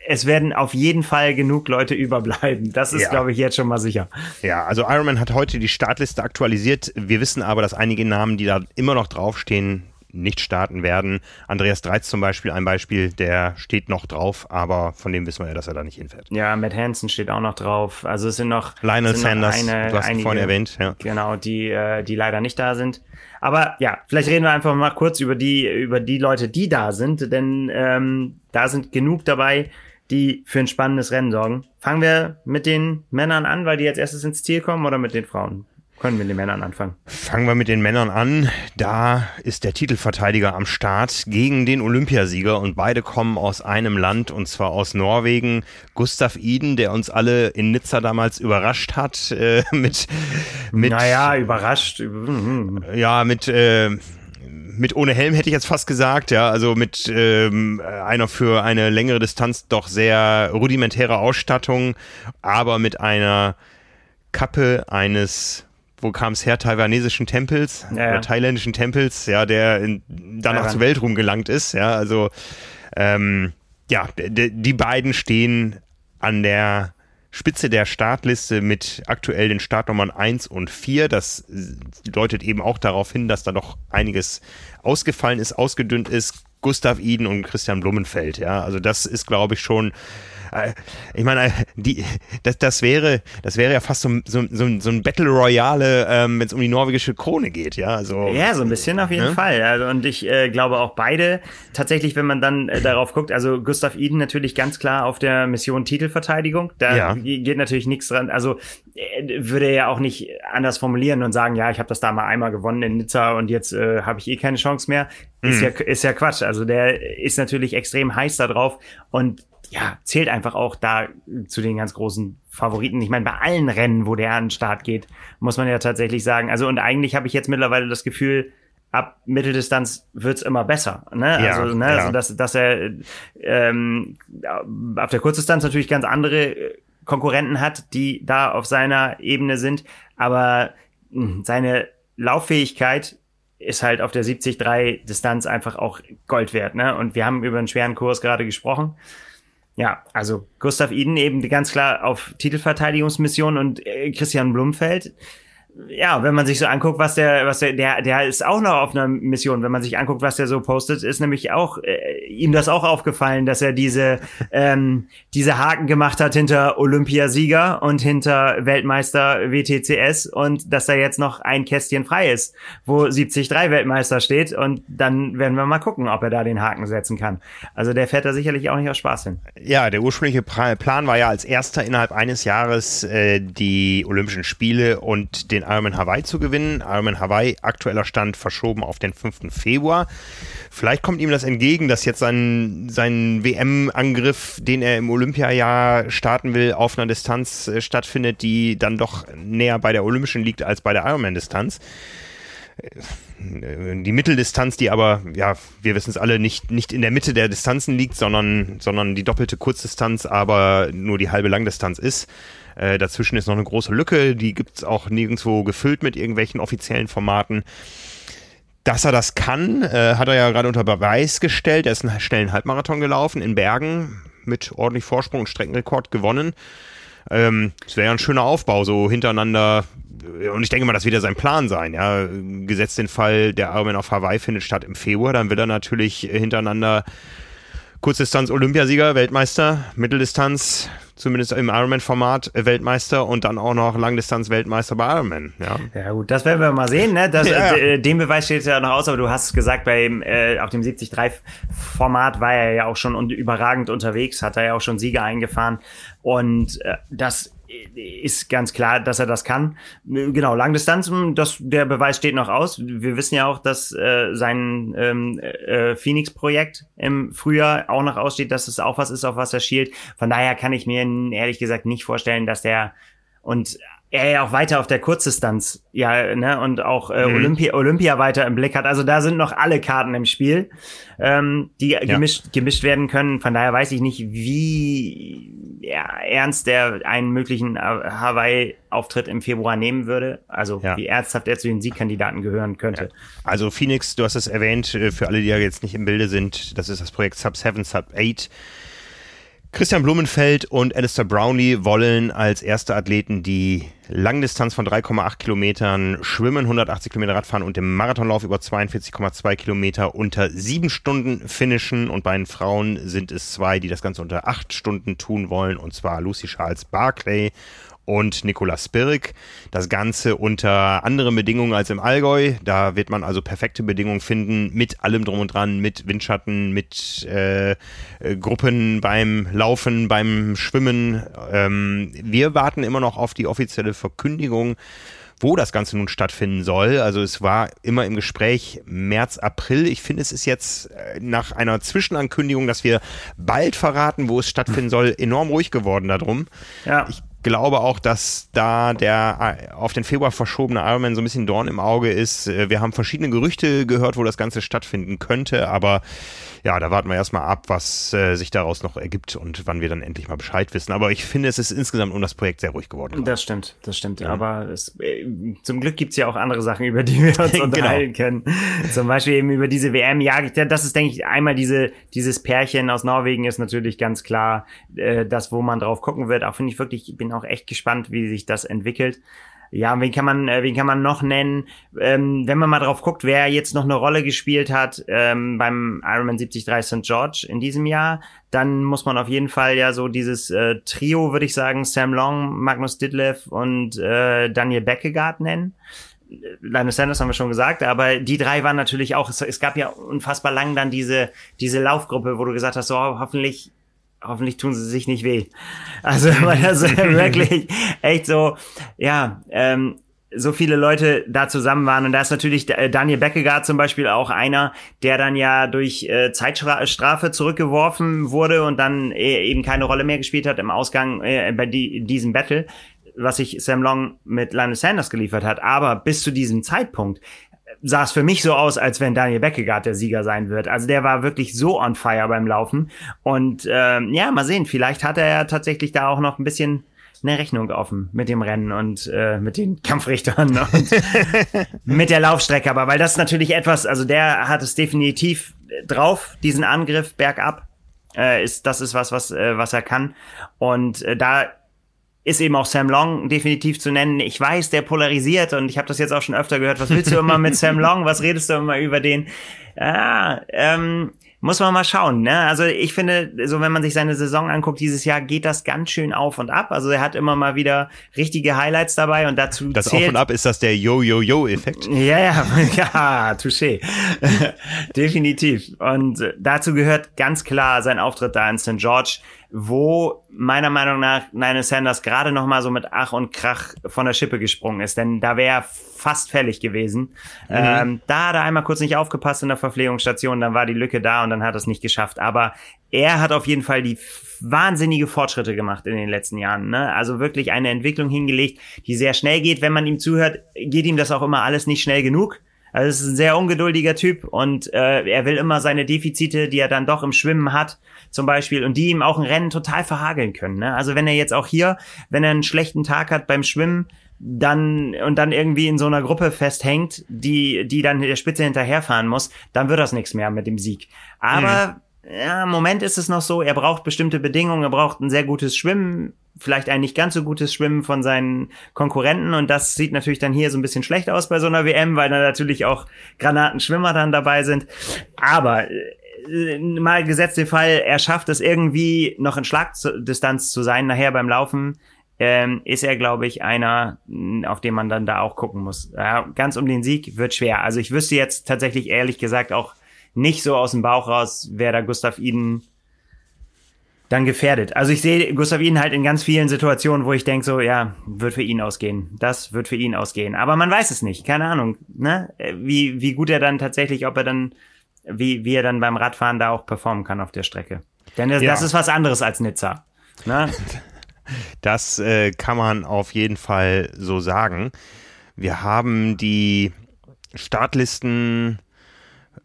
es werden auf jeden Fall genug Leute überbleiben. Das ist, ja. glaube ich, jetzt schon mal sicher. Ja, also Ironman hat heute die Startliste aktualisiert. Wir wissen aber, dass einige Namen, die da immer noch draufstehen, nicht starten werden. Andreas Dreiz zum Beispiel, ein Beispiel, der steht noch drauf, aber von dem wissen wir ja, dass er da nicht hinfährt. Ja, Matt Hansen steht auch noch drauf. Also es sind noch Lionel sind Sanders, noch eine, du hast einige, vorhin erwähnt. Ja. Genau, die, äh, die leider nicht da sind. Aber ja, vielleicht reden wir einfach mal kurz über die, über die Leute, die da sind, denn ähm, da sind genug dabei, die für ein spannendes Rennen sorgen. Fangen wir mit den Männern an, weil die jetzt erstes ins Ziel kommen, oder mit den Frauen? Können wir mit den Männern anfangen? Fangen wir mit den Männern an. Da ist der Titelverteidiger am Start gegen den Olympiasieger und beide kommen aus einem Land und zwar aus Norwegen. Gustav Iden, der uns alle in Nizza damals überrascht hat äh, mit, mit. Naja, überrascht. Ja, mit. Äh, mit ohne Helm hätte ich jetzt fast gesagt, ja, also mit ähm, einer für eine längere Distanz doch sehr rudimentäre Ausstattung, aber mit einer Kappe eines wo kam es her, taiwanesischen Tempels ja, ja. oder thailändischen Tempels, ja, der in, dann noch zur Weltruhm gelangt ist, ja, also ähm, ja, die beiden stehen an der Spitze der Startliste mit aktuell den Startnummern 1 und 4. Das deutet eben auch darauf hin, dass da noch einiges ausgefallen ist, ausgedünnt ist. Gustav Iden und Christian Blumenfeld, ja. Also das ist, glaube ich, schon äh, ich meine, äh, die, das, das wäre, das wäre ja fast so, so, so, so ein Battle Royale, ähm, wenn es um die norwegische Krone geht, ja. Also, ja, so ein bisschen auf jeden ne? Fall. Also, und ich äh, glaube auch beide, tatsächlich, wenn man dann äh, darauf guckt, also Gustav Iden natürlich ganz klar auf der Mission Titelverteidigung. Da ja. geht natürlich nichts dran. Also würde er ja auch nicht anders formulieren und sagen, ja, ich habe das da mal einmal gewonnen in Nizza und jetzt äh, habe ich eh keine Chance mehr. Ist, mhm. ja, ist ja Quatsch. Also der ist natürlich extrem heiß da drauf und ja, zählt einfach auch da zu den ganz großen Favoriten. Ich meine, bei allen Rennen, wo der an den Start geht, muss man ja tatsächlich sagen. Also, und eigentlich habe ich jetzt mittlerweile das Gefühl, ab Mitteldistanz wird's immer besser. Ne? Ja, also, ne, ja. also dass, dass er ähm, auf der Kurzdistanz natürlich ganz andere Konkurrenten hat, die da auf seiner Ebene sind, aber hm, seine Lauffähigkeit ist halt auf der 70-3 Distanz einfach auch Gold wert. Ne? Und wir haben über einen schweren Kurs gerade gesprochen. Ja, also Gustav Iden eben ganz klar auf Titelverteidigungsmission und äh, Christian Blumfeld ja, wenn man sich so anguckt, was der, was der, der, der ist auch noch auf einer Mission. Wenn man sich anguckt, was der so postet, ist nämlich auch äh, ihm das auch aufgefallen, dass er diese ähm, diese Haken gemacht hat hinter Olympiasieger und hinter Weltmeister WTCS und dass da jetzt noch ein Kästchen frei ist, wo 73 Weltmeister steht und dann werden wir mal gucken, ob er da den Haken setzen kann. Also der fährt da sicherlich auch nicht aus Spaß hin. Ja, der ursprüngliche Plan war ja als erster innerhalb eines Jahres äh, die Olympischen Spiele und den Ironman Hawaii zu gewinnen. Ironman Hawaii, aktueller Stand verschoben auf den 5. Februar. Vielleicht kommt ihm das entgegen, dass jetzt sein, sein WM-Angriff, den er im Olympiajahr starten will, auf einer Distanz äh, stattfindet, die dann doch näher bei der Olympischen liegt als bei der Ironman-Distanz äh, die Mitteldistanz, die aber, ja, wir wissen es alle, nicht, nicht in der Mitte der Distanzen liegt, sondern, sondern die doppelte Kurzdistanz, aber nur die halbe Langdistanz ist. Äh, dazwischen ist noch eine große Lücke, die gibt es auch nirgendwo gefüllt mit irgendwelchen offiziellen Formaten. Dass er das kann, äh, hat er ja gerade unter Beweis gestellt. Er ist einen schnellen Halbmarathon gelaufen in Bergen mit ordentlich Vorsprung und Streckenrekord gewonnen. Ähm, es wäre ja ein schöner Aufbau, so hintereinander. Und ich denke mal, das wird ja sein Plan sein. Ja, gesetzt den Fall, der Ironman auf Hawaii findet statt im Februar, dann will er natürlich hintereinander Kurzdistanz Olympiasieger, Weltmeister, Mitteldistanz, zumindest im Ironman-Format äh, Weltmeister und dann auch noch Langdistanz-Weltmeister bei Ironman. Ja. ja gut, das werden wir mal sehen. Ne? Das, ja. äh, den Beweis steht ja noch aus, aber du hast gesagt, beim, äh, auf dem 70-3-Format war er ja auch schon überragend unterwegs, hat er ja auch schon Siege eingefahren und äh, das ist ganz klar, dass er das kann. Genau, Langdistanzen, das, der Beweis steht noch aus. Wir wissen ja auch, dass äh, sein ähm, äh, Phoenix-Projekt im Frühjahr auch noch aussteht, dass es auch was ist, auf was er schielt. Von daher kann ich mir ehrlich gesagt nicht vorstellen, dass der und er ja auch weiter auf der Kurzdistanz, ja, ne, und auch äh, mhm. Olympia, Olympia weiter im Blick hat. Also da sind noch alle Karten im Spiel, ähm, die ja. gemischt, gemischt werden können. Von daher weiß ich nicht, wie ja, ernst der einen möglichen Hawaii-Auftritt im Februar nehmen würde. Also ja. wie ernsthaft er zu den Siegkandidaten gehören könnte. Also Phoenix, du hast es erwähnt, äh, für alle, die ja jetzt nicht im Bilde sind, das ist das Projekt Sub 7, Sub 8 Christian Blumenfeld und Alistair Brownlee wollen als erste Athleten die Langdistanz von 3,8 Kilometern schwimmen, 180 Kilometer Radfahren und im Marathonlauf über 42,2 Kilometer unter sieben Stunden finishen. Und bei den Frauen sind es zwei, die das Ganze unter acht Stunden tun wollen, und zwar Lucy Charles Barclay und Nicolas Birk. Das Ganze unter anderen Bedingungen als im Allgäu. Da wird man also perfekte Bedingungen finden, mit allem drum und dran, mit Windschatten, mit äh, äh, Gruppen beim Laufen, beim Schwimmen. Ähm, wir warten immer noch auf die offizielle Verkündigung wo das Ganze nun stattfinden soll. Also es war immer im Gespräch März, April. Ich finde, es ist jetzt äh, nach einer Zwischenankündigung, dass wir bald verraten, wo es stattfinden soll, enorm ruhig geworden darum. Ja. Ich glaube auch, dass da der äh, auf den Februar verschobene Ironman so ein bisschen Dorn im Auge ist. Äh, wir haben verschiedene Gerüchte gehört, wo das Ganze stattfinden könnte, aber ja, da warten wir erstmal ab, was äh, sich daraus noch ergibt und wann wir dann endlich mal Bescheid wissen. Aber ich finde, es ist insgesamt um das Projekt sehr ruhig geworden. Das stimmt, das stimmt. Ja. Aber es, äh, zum Glück gibt's ja auch andere Sachen, über die wir uns genau. unterhalten können. Zum Beispiel eben über diese WM. Ja, das ist, denke ich, einmal diese, dieses Pärchen aus Norwegen ist natürlich ganz klar äh, das, wo man drauf gucken wird. Auch finde ich wirklich, ich bin auch echt gespannt, wie sich das entwickelt. Ja, wen kann man, äh, wen kann man noch nennen? Ähm, wenn man mal drauf guckt, wer jetzt noch eine Rolle gespielt hat ähm, beim Ironman 73 St. George in diesem Jahr, dann muss man auf jeden Fall ja so dieses äh, Trio, würde ich sagen, Sam Long, Magnus Ditlev und äh, Daniel Beckegaard nennen. Linus Sanders haben wir schon gesagt, aber die drei waren natürlich auch, es, es, gab ja unfassbar lang dann diese, diese Laufgruppe, wo du gesagt hast, so hoffentlich hoffentlich tun sie sich nicht weh. Also, weil das wirklich echt so, ja, ähm, so viele Leute da zusammen waren. Und da ist natürlich äh, Daniel Beckegaard zum Beispiel auch einer, der dann ja durch äh, Zeitstrafe zurückgeworfen wurde und dann äh, eben keine Rolle mehr gespielt hat im Ausgang äh, bei die, diesem Battle, was sich Sam Long mit Lionel Sanders geliefert hat. Aber bis zu diesem Zeitpunkt sah es für mich so aus, als wenn Daniel Beckegaard der Sieger sein wird. Also der war wirklich so on fire beim Laufen. Und ähm, ja, mal sehen, vielleicht hat er ja tatsächlich da auch noch ein bisschen eine Rechnung offen mit dem Rennen und äh, mit den Kampfrichtern und mit der Laufstrecke. Aber weil das natürlich etwas, also der hat es definitiv drauf, diesen Angriff bergab. Äh, ist, das ist was, was, äh, was er kann. Und äh, da ist eben auch Sam Long definitiv zu nennen. Ich weiß, der polarisiert und ich habe das jetzt auch schon öfter gehört. Was willst du immer mit Sam Long? Was redest du immer über den? Ah, ähm, muss man mal schauen. Ne? Also ich finde, so wenn man sich seine Saison anguckt, dieses Jahr geht das ganz schön auf und ab. Also er hat immer mal wieder richtige Highlights dabei und dazu Das zählt, Auf und Ab ist das der Yo-Yo-Yo-Effekt. Ja, ja, ja, touché. Definitiv. Und dazu gehört ganz klar sein Auftritt da in St. George wo meiner Meinung nach Nine Sanders gerade noch mal so mit Ach und Krach von der Schippe gesprungen ist, denn da wäre fast fällig gewesen. Mhm. Ähm, da hat er einmal kurz nicht aufgepasst in der Verpflegungsstation, dann war die Lücke da und dann hat er es nicht geschafft. Aber er hat auf jeden Fall die wahnsinnige Fortschritte gemacht in den letzten Jahren. Ne? Also wirklich eine Entwicklung hingelegt, die sehr schnell geht. Wenn man ihm zuhört, geht ihm das auch immer alles nicht schnell genug. Also es ist ein sehr ungeduldiger Typ und äh, er will immer seine Defizite, die er dann doch im Schwimmen hat, zum Beispiel, und die ihm auch ein Rennen total verhageln können. Ne? Also wenn er jetzt auch hier, wenn er einen schlechten Tag hat beim Schwimmen, dann und dann irgendwie in so einer Gruppe festhängt, die die dann der Spitze hinterherfahren muss, dann wird das nichts mehr mit dem Sieg. Aber mhm. ja, im Moment ist es noch so, er braucht bestimmte Bedingungen, er braucht ein sehr gutes Schwimmen, vielleicht ein nicht ganz so gutes Schwimmen von seinen Konkurrenten und das sieht natürlich dann hier so ein bisschen schlecht aus bei so einer WM, weil da natürlich auch Granatenschwimmer dann dabei sind. Aber äh, mal gesetzt den Fall, er schafft es irgendwie noch in Schlagdistanz zu sein, nachher beim Laufen, ähm, ist er, glaube ich, einer, auf den man dann da auch gucken muss. Ja, ganz um den Sieg wird schwer. Also ich wüsste jetzt tatsächlich ehrlich gesagt auch nicht so aus dem Bauch raus, wer da Gustav Iden dann gefährdet. Also ich sehe Gustav Iden halt in ganz vielen Situationen, wo ich denke so, ja, wird für ihn ausgehen. Das wird für ihn ausgehen. Aber man weiß es nicht. Keine Ahnung, ne? Wie, wie gut er dann tatsächlich, ob er dann, wie, wie er dann beim Radfahren da auch performen kann auf der Strecke. Denn das, ja. das ist was anderes als Nizza. Ne? Das äh, kann man auf jeden Fall so sagen. Wir haben die Startlisten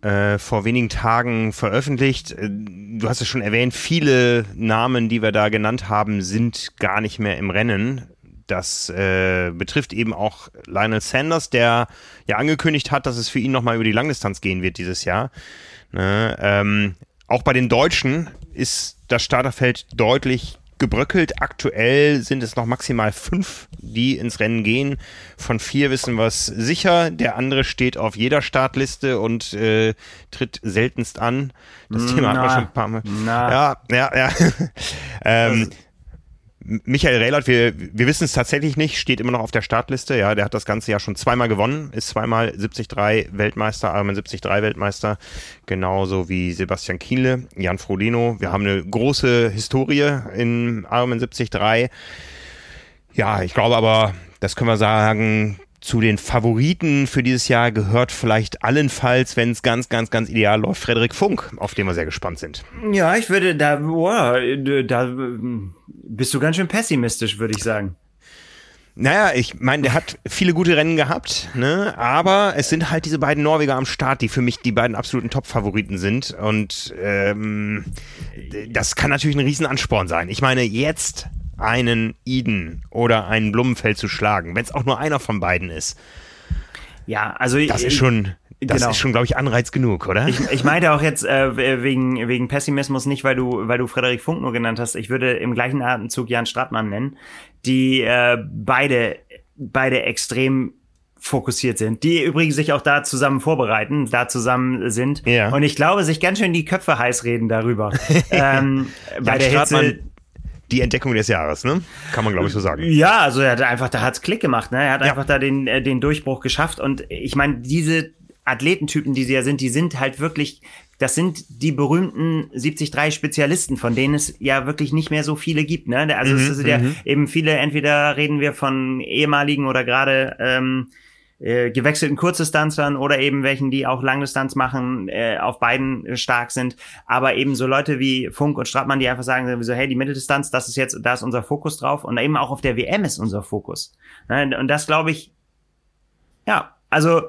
äh, vor wenigen Tagen veröffentlicht. Äh, du hast es schon erwähnt, viele Namen, die wir da genannt haben, sind gar nicht mehr im Rennen. Das äh, betrifft eben auch Lionel Sanders, der ja angekündigt hat, dass es für ihn nochmal über die Langdistanz gehen wird dieses Jahr. Ne? Ähm, auch bei den Deutschen ist das Starterfeld deutlich gebröckelt. Aktuell sind es noch maximal fünf, die ins Rennen gehen. Von vier wissen wir es sicher. Der andere steht auf jeder Startliste und äh, tritt seltenst an. Das na, Thema hat man schon ein paar Mal. Na. Ja, ja, ja. ähm, also, Michael Rehlert, wir, wir wissen es tatsächlich nicht, steht immer noch auf der Startliste. Ja, der hat das ganze Jahr schon zweimal gewonnen, ist zweimal 73 Weltmeister, Ironman 73 Weltmeister, genauso wie Sebastian Kiele, Jan Frodeno. Wir haben eine große Historie in Ironman 73. Ja, ich glaube aber, das können wir sagen, zu den Favoriten für dieses Jahr gehört vielleicht allenfalls, wenn es ganz, ganz, ganz ideal läuft, Frederik Funk, auf den wir sehr gespannt sind. Ja, ich würde da, boah, da bist du ganz schön pessimistisch, würde ich sagen. Naja, ich meine, der hat viele gute Rennen gehabt, ne? aber es sind halt diese beiden Norweger am Start, die für mich die beiden absoluten Top-Favoriten sind. Und ähm, das kann natürlich ein Riesenansporn sein. Ich meine, jetzt einen Iden oder einen Blumenfeld zu schlagen, wenn es auch nur einer von beiden ist. Ja, also das ist schon das genau. ist schon, glaube ich, Anreiz genug, oder? Ich, ich meinte auch jetzt äh, wegen, wegen Pessimismus nicht, weil du, weil du Frederik Funk nur genannt hast. Ich würde im gleichen Atemzug Jan Stratmann nennen, die äh, beide, beide extrem fokussiert sind, die übrigens sich auch da zusammen vorbereiten, da zusammen sind ja. und ich glaube, sich ganz schön die Köpfe heiß reden darüber. ähm, bei der Hitze die Entdeckung des Jahres, ne? Kann man, glaube ich, so sagen. Ja, also er hat einfach, da hat's Klick gemacht, ne? Er hat ja. einfach da den, äh, den Durchbruch geschafft. Und ich meine, diese Athletentypen, die sie ja sind, die sind halt wirklich, das sind die berühmten 73 Spezialisten, von denen es ja wirklich nicht mehr so viele gibt. Ne? Also mhm, es sind ja mhm. eben viele, entweder reden wir von ehemaligen oder gerade ähm, äh, gewechselten Kurzdistanzlern oder eben welchen, die auch Langdistanz machen, äh, auf beiden stark sind. Aber eben so Leute wie Funk und Strattmann, die einfach sagen, so, hey, die Mitteldistanz, das ist jetzt, da ist unser Fokus drauf und eben auch auf der WM ist unser Fokus. Ne? Und das glaube ich, ja, also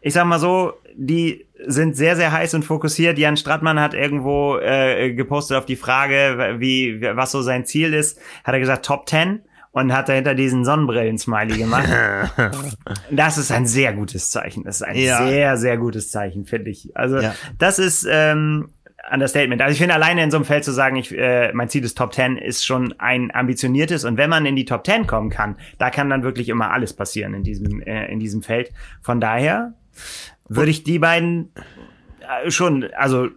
ich sag mal so, die sind sehr, sehr heiß und fokussiert. Jan Strattmann hat irgendwo äh, gepostet auf die Frage, wie, was so sein Ziel ist, hat er gesagt Top 10 und hat dahinter diesen Sonnenbrillen-Smiley gemacht. das ist ein sehr gutes Zeichen. Das ist ein ja. sehr, sehr gutes Zeichen, finde ich. Also ja. das ist ähm, Understatement. Also ich finde alleine in so einem Feld zu sagen, ich, äh, mein Ziel ist Top 10, ist schon ein ambitioniertes. Und wenn man in die Top 10 kommen kann, da kann dann wirklich immer alles passieren in diesem, äh, in diesem Feld. Von daher würde ich die beiden äh, schon, also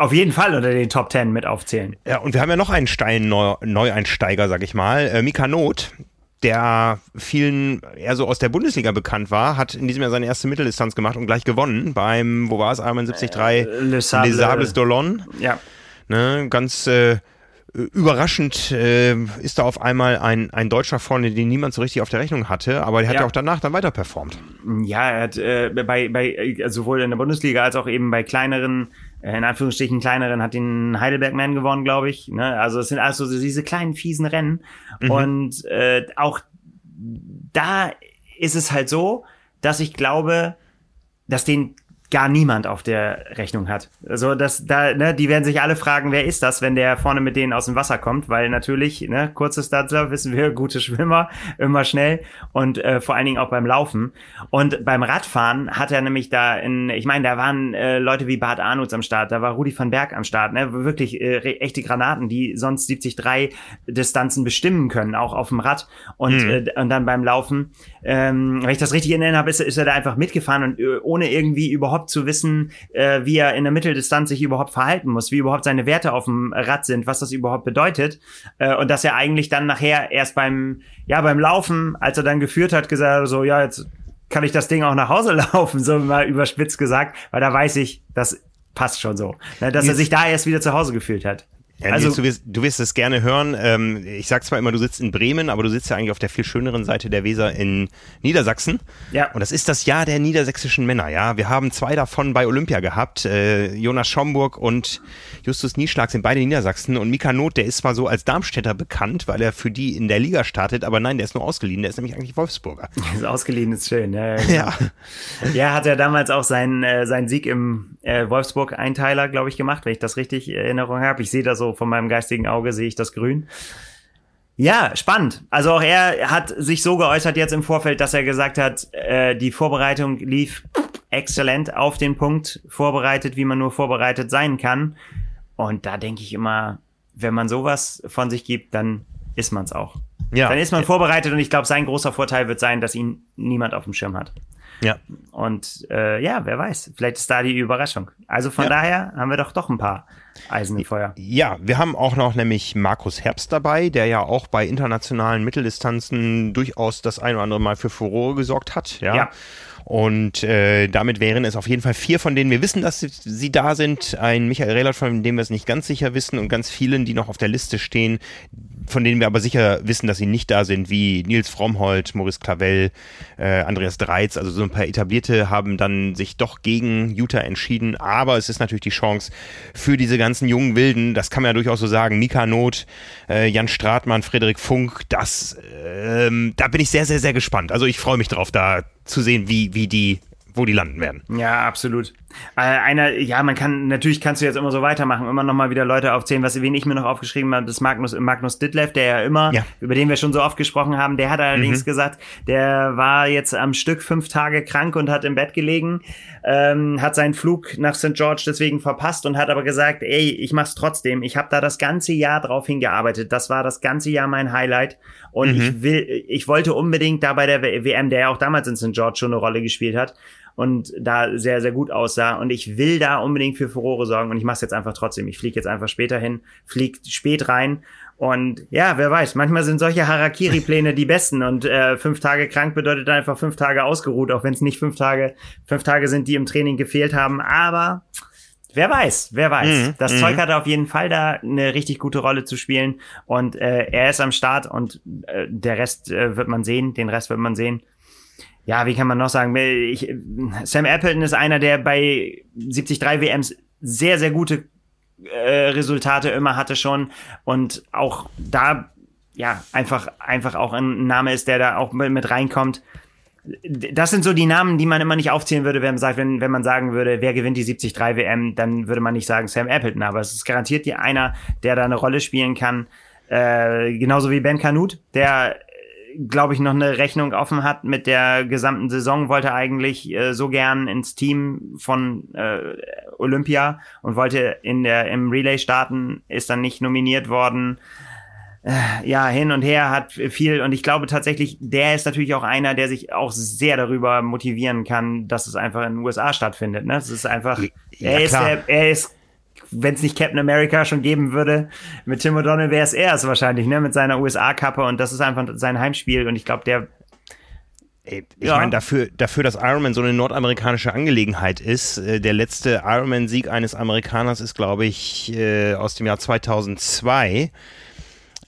auf jeden Fall unter den Top Ten mit aufzählen. Ja, und wir haben ja noch einen steilen Neu Neueinsteiger, sag ich mal. Äh, Mika Not, der vielen eher so aus der Bundesliga bekannt war, hat in diesem Jahr seine erste Mitteldistanz gemacht und gleich gewonnen beim, wo war es, Ironman 73 äh, Les Sables d'Olonne. Ja. Ne, ganz äh, überraschend äh, ist da auf einmal ein, ein Deutscher vorne, den niemand so richtig auf der Rechnung hatte, aber der hat ja, ja auch danach dann weiter performt. Ja, er hat äh, bei, bei äh, sowohl in der Bundesliga als auch eben bei kleineren, in Anführungsstrichen kleineren, hat den Heidelberg-Man gewonnen, glaube ich. Ne? Also es sind also diese kleinen fiesen Rennen. Mhm. Und äh, auch da ist es halt so, dass ich glaube, dass den gar niemand auf der Rechnung hat. Also das da, ne, die werden sich alle fragen, wer ist das, wenn der vorne mit denen aus dem Wasser kommt, weil natürlich, ne, kurze Startler wissen wir, gute Schwimmer, immer schnell und äh, vor allen Dingen auch beim Laufen. Und beim Radfahren hat er nämlich da in, ich meine, da waren äh, Leute wie Bart Arnutz am Start, da war Rudi van Berg am Start, ne, wirklich äh, echte Granaten, die sonst 73 Distanzen bestimmen können, auch auf dem Rad und, mhm. äh, und dann beim Laufen. Ähm, wenn ich das richtig erinnere habe, ist, ist er da einfach mitgefahren und äh, ohne irgendwie überhaupt überhaupt zu wissen, äh, wie er in der Mitteldistanz sich überhaupt verhalten muss, wie überhaupt seine Werte auf dem Rad sind, was das überhaupt bedeutet. Äh, und dass er eigentlich dann nachher erst beim, ja, beim Laufen, als er dann geführt hat, gesagt so, ja, jetzt kann ich das Ding auch nach Hause laufen, so mal überspitzt gesagt, weil da weiß ich, das passt schon so. Ne, dass er sich da erst wieder zu Hause gefühlt hat. Ja, also, du, wirst, du wirst es gerne hören. Ähm, ich sag zwar immer, du sitzt in Bremen, aber du sitzt ja eigentlich auf der viel schöneren Seite der Weser in Niedersachsen. Ja. Und das ist das Jahr der niedersächsischen Männer, ja. Wir haben zwei davon bei Olympia gehabt. Äh, Jonas Schomburg und Justus Nieschlag sind beide Niedersachsen. Und Mika Not, der ist zwar so als Darmstädter bekannt, weil er für die in der Liga startet, aber nein, der ist nur ausgeliehen. Der ist nämlich eigentlich Wolfsburger. Ist ausgeliehen ist schön, ja. Genau. Ja, ja hat er damals auch seinen, äh, seinen Sieg im äh, Wolfsburg-Einteiler, glaube ich, gemacht, wenn ich das richtig in Erinnerung habe. Ich sehe da so von meinem geistigen Auge sehe ich das Grün. Ja, spannend. Also auch er hat sich so geäußert jetzt im Vorfeld, dass er gesagt hat, äh, die Vorbereitung lief exzellent auf den Punkt vorbereitet, wie man nur vorbereitet sein kann. Und da denke ich immer, wenn man sowas von sich gibt, dann ist man es auch. Ja. Dann ist man vorbereitet und ich glaube, sein großer Vorteil wird sein, dass ihn niemand auf dem Schirm hat. Ja. Und äh, ja, wer weiß, vielleicht ist da die Überraschung. Also von ja. daher haben wir doch doch ein paar Eisen im Feuer. Ja, wir haben auch noch nämlich Markus Herbst dabei, der ja auch bei internationalen Mitteldistanzen durchaus das ein oder andere Mal für Furore gesorgt hat. Ja. ja. Und äh, damit wären es auf jeden Fall vier, von denen. Wir wissen, dass sie, da sind. Ein Michael Rehlert, von dem wir es nicht ganz sicher wissen und ganz vielen, die noch auf der Liste stehen, von denen wir aber sicher wissen, dass sie nicht da sind, wie Nils Frommholt, Maurice Clavel, äh, Andreas Dreiz, also so ein paar etablierte haben dann sich doch gegen Utah entschieden, aber es ist natürlich die Chance für diese ganzen jungen Wilden, das kann man ja durchaus so sagen, Mika Not, äh, Jan Stratmann, Frederik Funk, das, ähm, da bin ich sehr, sehr, sehr gespannt. Also ich freue mich drauf, da zu sehen, wie, wie die wo die landen werden. Ja, absolut. Äh, einer, ja, man kann, natürlich kannst du jetzt immer so weitermachen, immer noch mal wieder Leute aufzählen, was, wen ich mir noch aufgeschrieben habe, das Magnus, Magnus Ditlev, der ja immer, ja. über den wir schon so oft gesprochen haben, der hat allerdings mhm. gesagt, der war jetzt am Stück fünf Tage krank und hat im Bett gelegen, ähm, hat seinen Flug nach St. George deswegen verpasst und hat aber gesagt, ey, ich mach's trotzdem, ich habe da das ganze Jahr drauf hingearbeitet, das war das ganze Jahr mein Highlight und mhm. ich will, ich wollte unbedingt da bei der WM, der ja auch damals in St. George schon eine Rolle gespielt hat, und da sehr, sehr gut aussah. Und ich will da unbedingt für Furore sorgen und ich mache es jetzt einfach trotzdem. Ich fliege jetzt einfach später hin, fliege spät rein und ja, wer weiß, manchmal sind solche Harakiri-Pläne die besten und äh, fünf Tage krank bedeutet einfach fünf Tage ausgeruht, auch wenn es nicht fünf Tage, fünf Tage sind, die im Training gefehlt haben. Aber wer weiß, wer weiß. Mhm. Das mhm. Zeug hat auf jeden Fall da eine richtig gute Rolle zu spielen und äh, er ist am Start und äh, der Rest äh, wird man sehen, den Rest wird man sehen ja, wie kann man noch sagen? Ich, Sam Appleton ist einer, der bei 73 WMs sehr, sehr gute äh, Resultate immer hatte schon und auch da ja einfach einfach auch ein Name ist, der da auch mit, mit reinkommt. Das sind so die Namen, die man immer nicht aufzählen würde, wenn man sagt, wenn, wenn man sagen würde, wer gewinnt die 73 WM, dann würde man nicht sagen Sam Appleton, aber es ist garantiert die einer, der da eine Rolle spielen kann. Äh, genauso wie Ben Canute, der glaube ich, noch eine Rechnung offen hat mit der gesamten Saison, wollte eigentlich äh, so gern ins Team von äh, Olympia und wollte in der, im Relay starten, ist dann nicht nominiert worden. Äh, ja, hin und her hat viel und ich glaube tatsächlich, der ist natürlich auch einer, der sich auch sehr darüber motivieren kann, dass es einfach in den USA stattfindet. Ne? Es ist einfach, ja, er, ist der, er ist wenn es nicht Captain America schon geben würde, mit Tim O'Donnell wäre es er es wahrscheinlich, ne, mit seiner USA-Kappe und das ist einfach sein Heimspiel und ich glaube, der ich ja. meine, dafür, dafür, dass Ironman so eine nordamerikanische Angelegenheit ist, äh, der letzte Ironman-Sieg eines Amerikaners ist, glaube ich, äh, aus dem Jahr 2002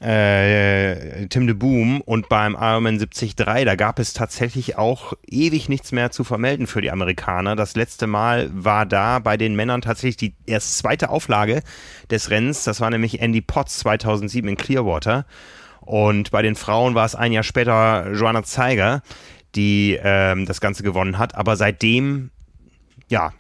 äh, Tim de Boom und beim Ironman 73, da gab es tatsächlich auch ewig nichts mehr zu vermelden für die Amerikaner. Das letzte Mal war da bei den Männern tatsächlich die erst zweite Auflage des Rennens. Das war nämlich Andy Potts 2007 in Clearwater. Und bei den Frauen war es ein Jahr später Joanna Zeiger, die ähm, das Ganze gewonnen hat. Aber seitdem, ja,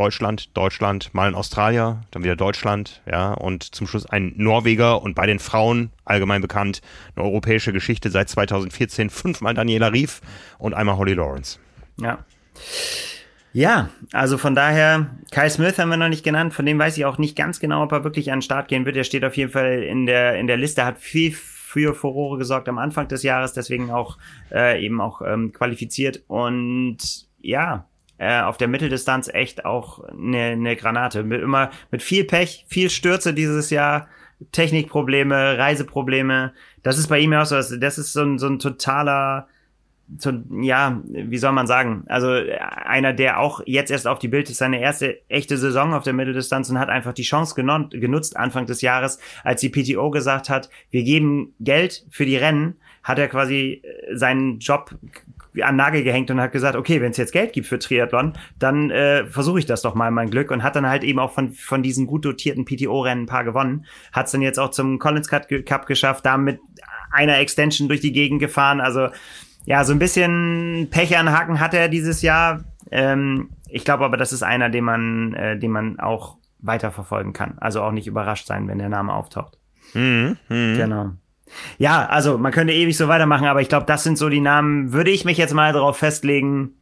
Deutschland, Deutschland, mal ein Australier, dann wieder Deutschland, ja, und zum Schluss ein Norweger und bei den Frauen allgemein bekannt, eine europäische Geschichte seit 2014, fünfmal Daniela Rief und einmal Holly Lawrence. Ja. Ja, also von daher, Kai Smith haben wir noch nicht genannt, von dem weiß ich auch nicht ganz genau, ob er wirklich an den Start gehen wird. Er steht auf jeden Fall in der, in der Liste, hat viel für Furore gesorgt am Anfang des Jahres, deswegen auch äh, eben auch ähm, qualifiziert. Und ja, äh, auf der Mitteldistanz echt auch eine, eine Granate. Mit immer mit viel Pech, viel Stürze dieses Jahr, Technikprobleme, Reiseprobleme. Das ist bei ihm ja auch so. Das ist so ein, so ein totaler, so, ja, wie soll man sagen? Also einer, der auch jetzt erst auf die Bild ist, seine erste echte Saison auf der Mitteldistanz und hat einfach die Chance genutzt Anfang des Jahres, als die PTO gesagt hat, wir geben Geld für die Rennen, hat er quasi äh, seinen Job an Nagel gehängt und hat gesagt, okay, wenn es jetzt Geld gibt für Triathlon, dann äh, versuche ich das doch mal mein Glück und hat dann halt eben auch von, von diesen gut dotierten PTO-Rennen ein paar gewonnen. Hat es dann jetzt auch zum Collins Cup geschafft, da mit einer Extension durch die Gegend gefahren. Also ja, so ein bisschen Pech an Haken hat er dieses Jahr. Ähm, ich glaube aber, das ist einer, den man, äh, den man auch weiterverfolgen kann. Also auch nicht überrascht sein, wenn der Name auftaucht. Mhm, mh. Genau. Ja, also man könnte ewig so weitermachen, aber ich glaube, das sind so die Namen, würde ich mich jetzt mal darauf festlegen,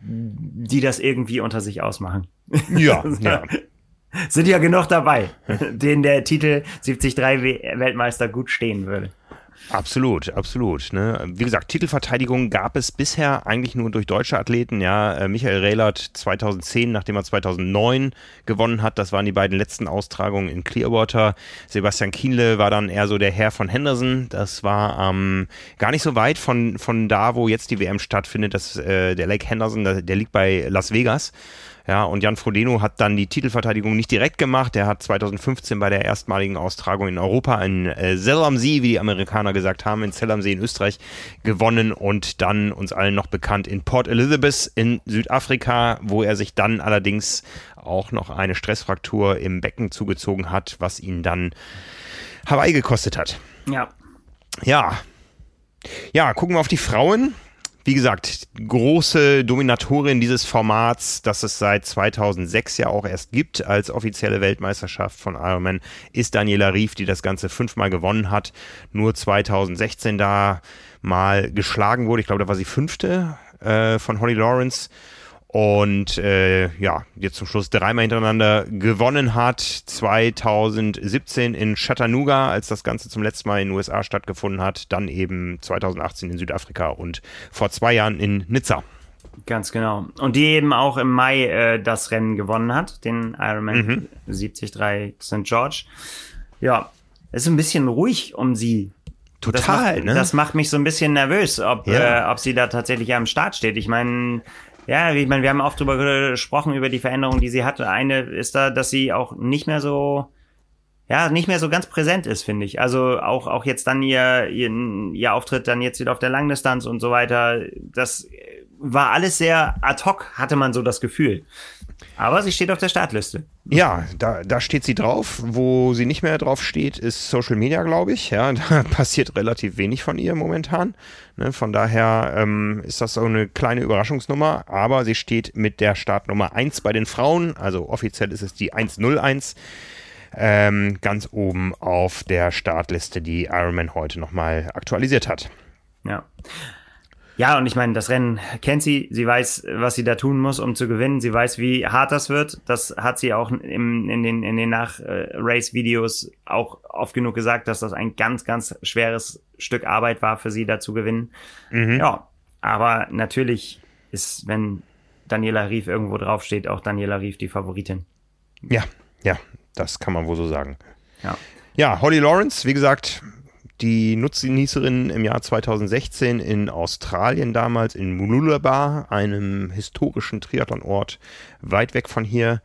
die das irgendwie unter sich ausmachen. Ja, ja. Sind ja genug dabei, denen der Titel 73 Weltmeister gut stehen würde. Absolut, absolut. Ne? Wie gesagt, Titelverteidigung gab es bisher eigentlich nur durch deutsche Athleten. Ja, äh, Michael Rehlert 2010, nachdem er 2009 gewonnen hat, das waren die beiden letzten Austragungen in Clearwater. Sebastian Kienle war dann eher so der Herr von Henderson. Das war ähm, gar nicht so weit von, von da, wo jetzt die WM stattfindet. Das, äh, der Lake Henderson, der, der liegt bei Las Vegas. Ja, und Jan Frodeno hat dann die Titelverteidigung nicht direkt gemacht. Er hat 2015 bei der erstmaligen Austragung in Europa in äh, Zell am See, wie die Amerikaner gesagt haben, in Zell am See in Österreich gewonnen und dann uns allen noch bekannt in Port Elizabeth in Südafrika, wo er sich dann allerdings auch noch eine Stressfraktur im Becken zugezogen hat, was ihn dann Hawaii gekostet hat. Ja. Ja. Ja, gucken wir auf die Frauen wie gesagt, große Dominatorin dieses Formats, das es seit 2006 ja auch erst gibt als offizielle Weltmeisterschaft von Ironman, ist Daniela Rief, die das Ganze fünfmal gewonnen hat, nur 2016 da mal geschlagen wurde. Ich glaube, da war sie fünfte äh, von Holly Lawrence und äh, ja, jetzt zum Schluss dreimal hintereinander gewonnen hat. 2017 in Chattanooga, als das Ganze zum letzten Mal in den USA stattgefunden hat, dann eben 2018 in Südafrika und vor zwei Jahren in Nizza. Ganz genau. Und die eben auch im Mai äh, das Rennen gewonnen hat, den Ironman mhm. 73 St. George. Ja, es ist ein bisschen ruhig um sie. Total, das macht, ne? Das macht mich so ein bisschen nervös, ob, ja. äh, ob sie da tatsächlich am Start steht. Ich meine, ja, ich meine, wir haben oft drüber gesprochen, über die Veränderungen, die sie hatte. Eine ist da, dass sie auch nicht mehr so, ja, nicht mehr so ganz präsent ist, finde ich. Also auch, auch jetzt dann ihr, ihr, ihr Auftritt dann jetzt wieder auf der Langdistanz und so weiter. Das war alles sehr ad hoc, hatte man so das Gefühl. Aber sie steht auf der Startliste. Ja, da, da steht sie drauf. Wo sie nicht mehr drauf steht, ist Social Media, glaube ich. Ja, da passiert relativ wenig von ihr momentan. Ne, von daher ähm, ist das so eine kleine Überraschungsnummer. Aber sie steht mit der Startnummer 1 bei den Frauen. Also offiziell ist es die 101. Ähm, ganz oben auf der Startliste, die Ironman heute nochmal aktualisiert hat. Ja. Ja, und ich meine, das Rennen kennt sie. Sie weiß, was sie da tun muss, um zu gewinnen. Sie weiß, wie hart das wird. Das hat sie auch im, in den, in den Nach-Race-Videos auch oft genug gesagt, dass das ein ganz, ganz schweres Stück Arbeit war für sie, da zu gewinnen. Mhm. Ja, aber natürlich ist, wenn Daniela Rief irgendwo draufsteht, auch Daniela Rief die Favoritin. Ja, ja, das kann man wohl so sagen. Ja. Ja, Holly Lawrence, wie gesagt, die Nutznießerin im Jahr 2016 in Australien damals, in Mooloolaba, einem historischen Triathlonort weit weg von hier,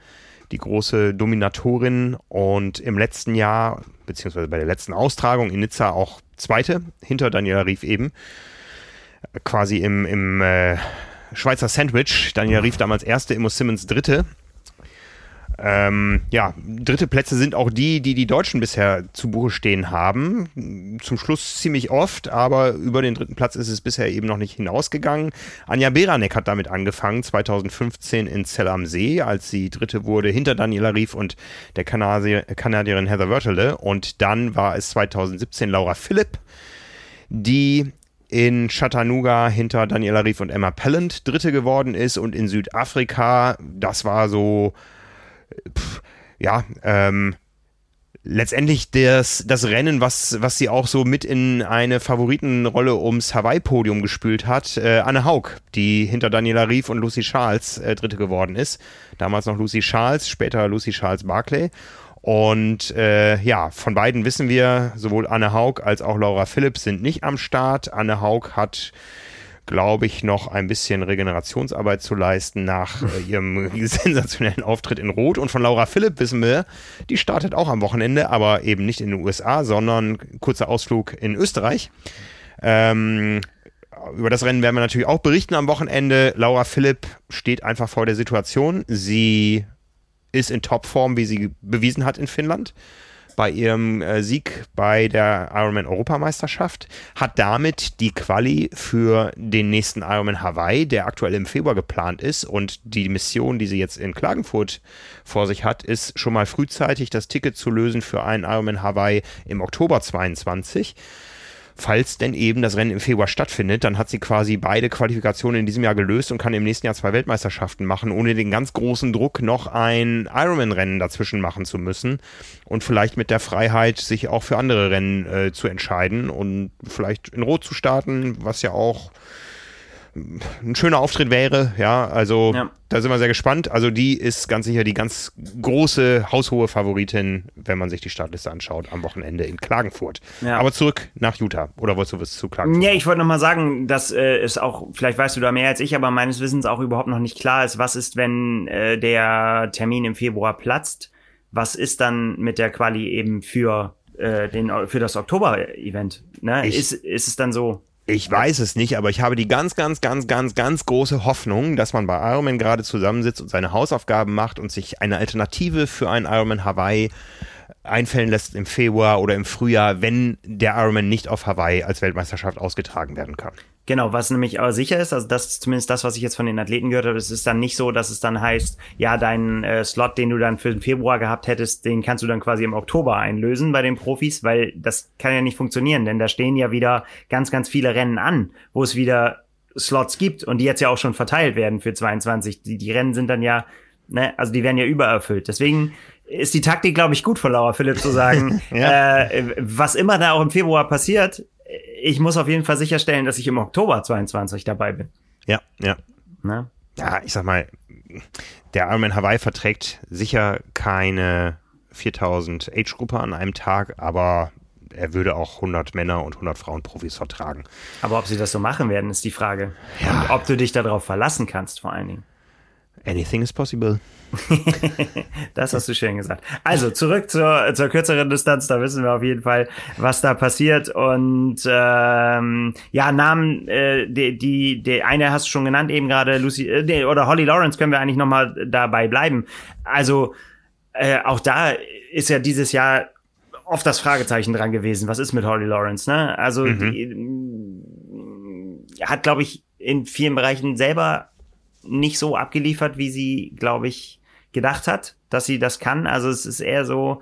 die große Dominatorin und im letzten Jahr, beziehungsweise bei der letzten Austragung in Nizza auch zweite, hinter Daniela Rief eben, quasi im, im äh, Schweizer Sandwich. Daniela Rief damals erste, Immo Simmons dritte ähm, ja, dritte Plätze sind auch die, die die Deutschen bisher zu Buche stehen haben. Zum Schluss ziemlich oft, aber über den dritten Platz ist es bisher eben noch nicht hinausgegangen. Anja Beranek hat damit angefangen, 2015 in Zell am See, als sie Dritte wurde, hinter Daniela Rief und der Kanadier, Kanadierin Heather Wörtele. Und dann war es 2017 Laura Philipp, die in Chattanooga hinter Daniela Rief und Emma Pellant Dritte geworden ist und in Südafrika, das war so pff, ja, ähm, letztendlich das, das Rennen, was, was sie auch so mit in eine Favoritenrolle ums Hawaii-Podium gespült hat, äh, Anne Haug, die hinter Daniela Rief und Lucy Charles äh, Dritte geworden ist. Damals noch Lucy Charles, später Lucy Charles Barclay. Und äh, ja, von beiden wissen wir, sowohl Anne Haug als auch Laura Phillips sind nicht am Start. Anne Haug hat glaube ich, noch ein bisschen Regenerationsarbeit zu leisten nach äh, ihrem sensationellen Auftritt in Rot. Und von Laura Philipp wissen wir, die startet auch am Wochenende, aber eben nicht in den USA, sondern kurzer Ausflug in Österreich. Ähm, über das Rennen werden wir natürlich auch berichten am Wochenende. Laura Philipp steht einfach vor der Situation. Sie ist in Topform, wie sie bewiesen hat in Finnland bei ihrem äh, Sieg bei der Ironman Europameisterschaft, hat damit die Quali für den nächsten Ironman Hawaii, der aktuell im Februar geplant ist und die Mission, die sie jetzt in Klagenfurt vor sich hat, ist schon mal frühzeitig das Ticket zu lösen für einen Ironman Hawaii im Oktober 22. falls denn eben das Rennen im Februar stattfindet, dann hat sie quasi beide Qualifikationen in diesem Jahr gelöst und kann im nächsten Jahr zwei Weltmeisterschaften machen, ohne den ganz großen Druck noch ein Ironman-Rennen dazwischen machen zu müssen und vielleicht mit der Freiheit, sich auch für andere Rennen äh, zu entscheiden und vielleicht in Rot zu starten, was ja auch ein schöner Auftritt wäre. Ja, also ja. da sind wir sehr gespannt. Also die ist ganz sicher die ganz große, haushohe Favoritin, wenn man sich die Startliste anschaut, am Wochenende in Klagenfurt. Ja. Aber zurück nach Utah. Oder wolltest du was zu Klagenfurt? Ja, ich wollte nochmal sagen, dass äh, es auch, vielleicht weißt du da mehr als ich, aber meines Wissens auch überhaupt noch nicht klar ist, was ist, wenn äh, der Termin im Februar platzt. Was ist dann mit der Quali eben für äh, den für das Oktober-Event? Ne? Ist, ist es dann so? Ich weiß es nicht, aber ich habe die ganz, ganz, ganz, ganz, ganz große Hoffnung, dass man bei Ironman gerade zusammensitzt und seine Hausaufgaben macht und sich eine Alternative für einen Ironman Hawaii einfällen lässt im Februar oder im Frühjahr, wenn der Ironman nicht auf Hawaii als Weltmeisterschaft ausgetragen werden kann. Genau, was nämlich aber sicher ist, also das ist zumindest das, was ich jetzt von den Athleten gehört habe, es ist dann nicht so, dass es dann heißt, ja, deinen äh, Slot, den du dann für den Februar gehabt hättest, den kannst du dann quasi im Oktober einlösen bei den Profis, weil das kann ja nicht funktionieren, denn da stehen ja wieder ganz, ganz viele Rennen an, wo es wieder Slots gibt und die jetzt ja auch schon verteilt werden für 22. Die, die Rennen sind dann ja, ne, also die werden ja übererfüllt. Deswegen ist die Taktik, glaube ich, gut von Laura Philipp zu sagen, ja. äh, was immer da auch im Februar passiert, ich muss auf jeden Fall sicherstellen, dass ich im Oktober 22 dabei bin. Ja, ja. Na? Ja, ich sag mal, der Ironman Hawaii verträgt sicher keine 4000 Age-Gruppe an einem Tag, aber er würde auch 100 Männer und 100 Frauen-Profis vertragen. Aber ob sie das so machen werden, ist die Frage. Ja. Und ob du dich darauf verlassen kannst, vor allen Dingen. Anything is possible. das hast du schön gesagt. Also zurück zur, zur kürzeren Distanz, da wissen wir auf jeden Fall, was da passiert. Und ähm, ja, Namen, äh, die, die, die eine hast du schon genannt, eben gerade Lucy äh, oder Holly Lawrence können wir eigentlich nochmal dabei bleiben. Also äh, auch da ist ja dieses Jahr oft das Fragezeichen dran gewesen. Was ist mit Holly Lawrence? Ne? Also mhm. die, hat, glaube ich, in vielen Bereichen selber nicht so abgeliefert, wie sie, glaube ich, gedacht hat, dass sie das kann. Also es ist eher so,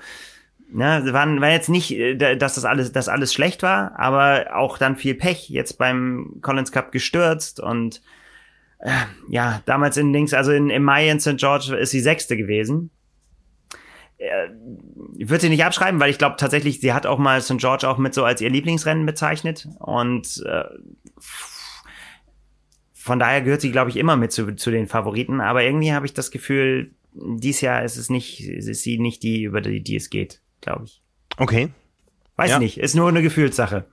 ne, war, war jetzt nicht, äh, dass das alles, dass alles schlecht war, aber auch dann viel Pech. Jetzt beim Collins Cup gestürzt und äh, ja, damals in Links, also in, im Mai in St. George ist sie Sechste gewesen. Äh, würde sie nicht abschreiben, weil ich glaube tatsächlich, sie hat auch mal St. George auch mit so als ihr Lieblingsrennen bezeichnet und äh, von daher gehört sie, glaube ich, immer mit zu, zu den Favoriten. Aber irgendwie habe ich das Gefühl, dieses Jahr ist es nicht, ist sie nicht die, über die, die es geht, glaube ich. Okay. Weiß ja. nicht, ist nur eine Gefühlssache.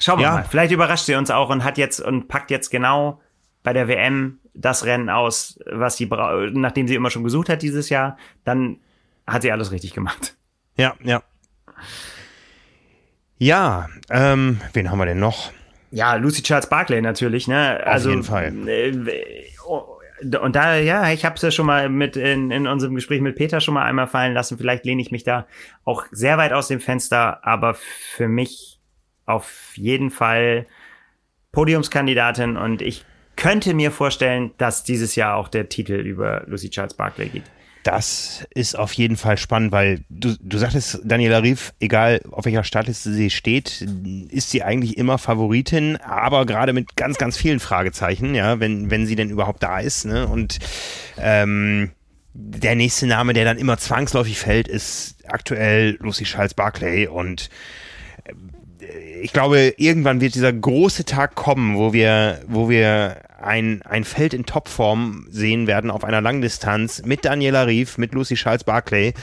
Schauen wir ja. mal. Vielleicht überrascht sie uns auch und hat jetzt und packt jetzt genau bei der WM das Rennen aus, was sie nachdem sie immer schon gesucht hat dieses Jahr, dann hat sie alles richtig gemacht. Ja, ja. Ja, ähm, wen haben wir denn noch? Ja, Lucy Charles Barclay natürlich, ne? Also, Auf jeden Fall. Äh, und da, ja, ich habe es ja schon mal mit in, in unserem Gespräch mit Peter schon mal einmal fallen lassen. Vielleicht lehne ich mich da auch sehr weit aus dem Fenster, aber für mich auf jeden Fall Podiumskandidatin und ich könnte mir vorstellen, dass dieses Jahr auch der Titel über Lucy Charles Barclay geht. Das ist auf jeden Fall spannend, weil du, du sagtest, Daniela Rief, egal auf welcher Startliste sie steht, ist sie eigentlich immer Favoritin, aber gerade mit ganz, ganz vielen Fragezeichen, ja, wenn, wenn sie denn überhaupt da ist. Ne? Und ähm, der nächste Name, der dann immer zwangsläufig fällt, ist aktuell Lucy Charles Barclay und äh, ich glaube, irgendwann wird dieser große Tag kommen, wo wir, wo wir ein, ein Feld in Topform sehen werden auf einer Langdistanz mit Daniela Rief, mit Lucy Charles Barclay,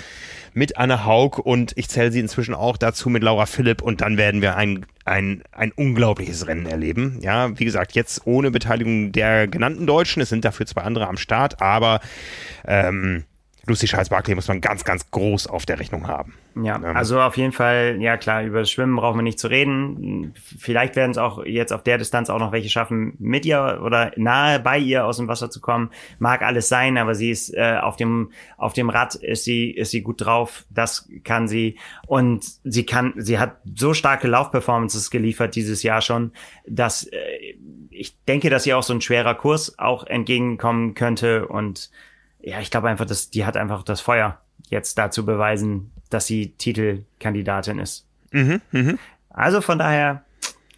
mit Anne Haug und ich zähle sie inzwischen auch dazu mit Laura Philipp und dann werden wir ein, ein, ein unglaubliches Rennen erleben. Ja, wie gesagt, jetzt ohne Beteiligung der genannten Deutschen. Es sind dafür zwei andere am Start, aber ähm, Lucy Charles Barclay muss man ganz, ganz groß auf der Rechnung haben. Ja, ähm. also auf jeden Fall, ja klar, über das Schwimmen brauchen wir nicht zu reden. Vielleicht werden es auch jetzt auf der Distanz auch noch welche schaffen, mit ihr oder nahe bei ihr aus dem Wasser zu kommen. Mag alles sein, aber sie ist äh, auf dem auf dem Rad ist sie ist sie gut drauf. Das kann sie und sie kann sie hat so starke Laufperformances geliefert dieses Jahr schon, dass äh, ich denke, dass ihr auch so ein schwerer Kurs auch entgegenkommen könnte und ja, ich glaube einfach, dass die hat einfach das Feuer jetzt dazu beweisen, dass sie Titelkandidatin ist. Mhm, mh. Also von daher